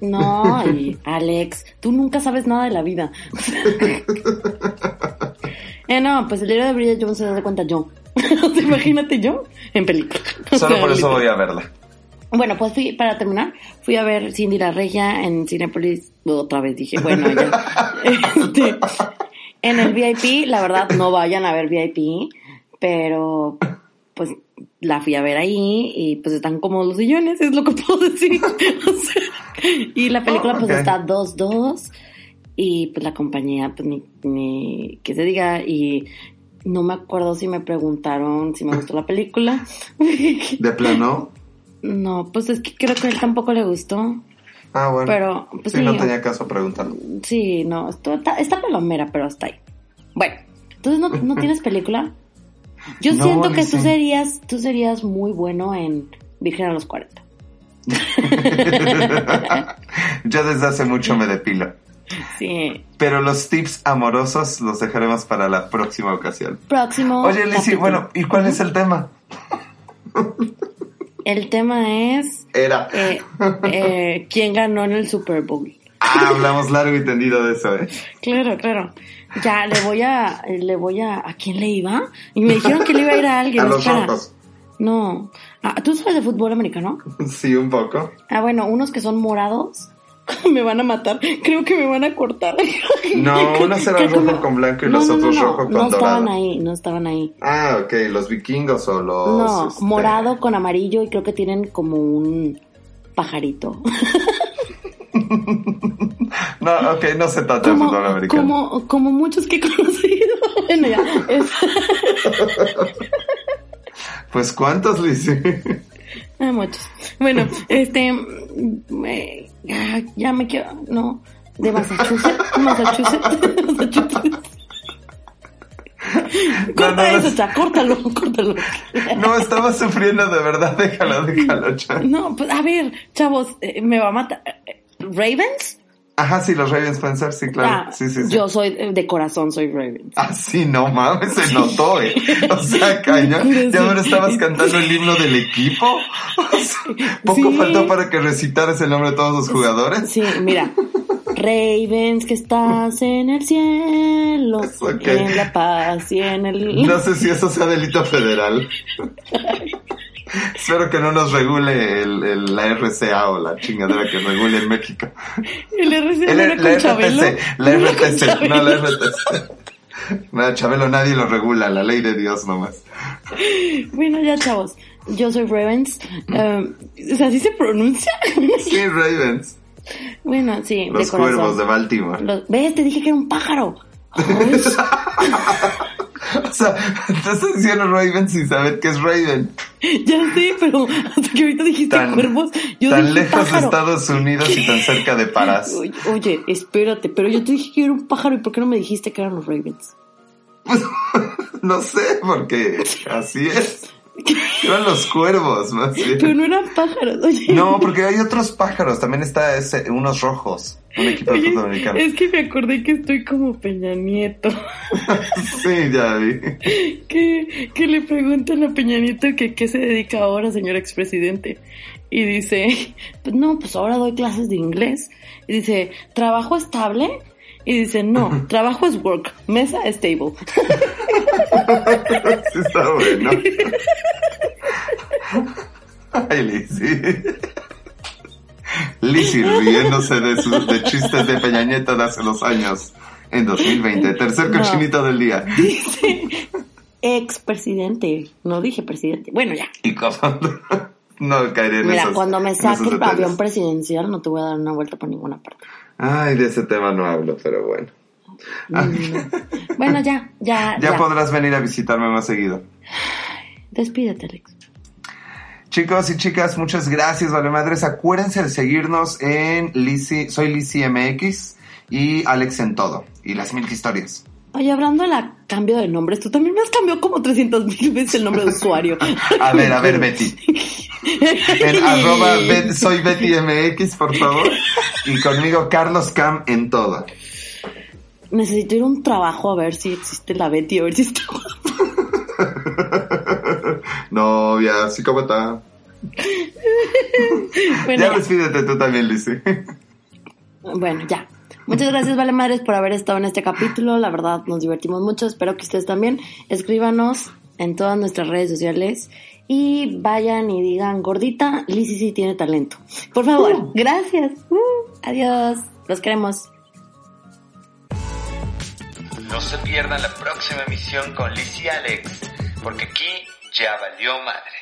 No, y <laughs> Alex, tú nunca sabes nada de la vida. <laughs> eh, no, pues el diario de Bridget Jones se da cuenta yo. Imagínate yo en película. Solo por eso voy a verla. Bueno, pues fui, para terminar, fui a ver Cindy la Regia en Cinepolis. Otra vez dije, bueno, ya. <laughs> Este, en el VIP, la verdad, no vayan a ver VIP, pero pues la fui a ver ahí y pues están como los sillones, es lo que <laughs> puedo decir. O sea, y la película Oh, pues está 2-2 y pues la compañía, pues ni, ni que se diga y no me acuerdo si me preguntaron si me gustó la película. ¿De plano? No, pues es que creo que a él tampoco le gustó. Ah, bueno. Pero, pues, sí, sí, no tenía caso preguntarlo. Sí, no, esto está, está palomera, pero hasta ahí. Bueno, entonces no, no tienes <laughs> película. Yo No, siento que tú serías, tú serías muy bueno en Virgen a los 40. <laughs> Yo desde hace mucho me depilo. Sí. Pero los tips amorosos los dejaremos para la próxima ocasión. Próximo. Oye, capítulo. bueno, ¿y cuál es el tema? <laughs> El tema es Era. eh, eh, quién ganó en el Super Bowl. Ah, hablamos largo y tendido de eso, ¿eh? Claro, claro. Ya le voy a, le voy a, ¿a quién le iba? Y me dijeron que le iba a ir a alguien. <laughs> A los rojos. No. Ah, ¿Tú sabes de fútbol americano? <laughs> Sí, un poco. Ah, bueno, unos que son morados <laughs> me van a matar. Creo que me van a cortar. <laughs> No, Creo que rojo con blanco y No, los no, otros no, rojo con No estaban dorado. ahí, no estaban ahí. Ah, ok, los vikingos o los... No, este, morado con amarillo y creo que tienen como un pajarito. <laughs> No, ok, no se trata de Como, fútbol americano. como, como muchos que he conocido. Bueno, ya. es- Pues, ¿cuántos, Lizzy? Ah, muchos. Bueno, este. Ya, me quiero. No. De Massachusetts. <laughs> Massachusetts. Massachusetts. Corta no, eso, cha, córtalo, córtalo. No, estaba sufriendo de verdad, déjalo, déjalo, <laughs> chaval. No, pues a ver, chavos, eh, me va a matar. Eh, ¿Ravens? Ajá, sí, los Ravens pueden ser, sí, claro. Ah, sí, sí, sí. Yo soy eh, de corazón, soy Ravens. Ah, sí, no mames, se notó, eh. O sea, <laughs> cañón. Ya ahora estabas cantando el himno del equipo. <laughs> O sea, poco Sí. faltó para que recitaras el nombre de todos los jugadores. Sí, mira. Ravens, que estás en el cielo, <laughs> en la paz y en el... No sé si eso sea delito federal. Espero que no nos regule el, el- la RCA o la chingadera que regule en México. El RC El- no la con Chabelo. RTC, la No RTC, Chabelo. no la RTC. No, Chabelo nadie lo regula, la ley de Dios nomás. Bueno, ya chavos, yo soy Ravens. eh, o sea, ¿así se pronuncia? Sí, Ravens. bueno, sí, Los de corazón. cuervos de Baltimore. Los- ¿Ves? Te dije que era un pájaro. <laughs> O sea, estás diciendo Ravens sin saber que es Raven. ya sé, pero hasta que ahorita dijiste Tan, cuervos, yo tan dije lejos de. Estados Unidos y tan cerca de Parás. Oye, oye, espérate, pero yo te dije que era un pájaro y ¿por qué no me dijiste que eran los Ravens? <laughs> No sé, porque así es. <laughs> Eran los cuervos, más bien. Pero no eran pájaros, oye. No, porque hay otros pájaros. También está ese, unos rojos. Un equipo de Oye, americano. es que me acordé que estoy como Peña Nieto. <laughs> Sí, ya vi. <laughs> que, que le preguntan a Peña Nieto que qué se dedica ahora, señor expresidente. Y dice, pues no, pues ahora doy clases de inglés. Y dice, ¿trabajo estable? Y dice, no, trabajo es work, mesa stable. <laughs> Sí, está bueno. <laughs> Ay, Lizzy. Lizzy riéndose de sus de chistes de Peña Nieto de hace dos años. En 2020. Tercer No. cochinito del día. Dice, expresidente. No dije presidente. Bueno, ya. Y como... <laughs> No caeré en Mira, esos- cuando me saque el detalles. avión presidencial no te voy a dar una vuelta por ninguna parte. Ay, de ese tema no hablo, pero bueno. Mm. Bueno, ya, ya, Ya ya. podrás venir a visitarme más seguido. Despídete, Alex. Chicos y chicas, muchas gracias, vale madres. Acuérdense de seguirnos en Lizzy, soy Lizzy MX y Alex en todo. Y las mil historias. Oye, hablando de la cambio de nombres, tú también me has cambiado como 300 mil veces el nombre de usuario. <laughs> A ver, a ver, <laughs> Betty. En <laughs> arroba Bet- soy Betty MX, por favor. Y conmigo Carlos Cam en todo. Necesito ir a un trabajo a ver si existe la Betty, a ver si está <laughs> No, ya, así como está. Bueno, Ya ya. despídete tú también, Lizzy. Bueno, ya. Muchas gracias, Vale Madres, por haber estado en este capítulo. La verdad, nos divertimos mucho. Espero que ustedes también. Escríbanos en todas nuestras redes sociales y vayan y digan, gordita, Lizzy sí tiene talento. Por favor, gracias. Uh, adiós. Los queremos. No se pierdan la próxima emisión con Liz y Alex, porque aquí ya valió madres.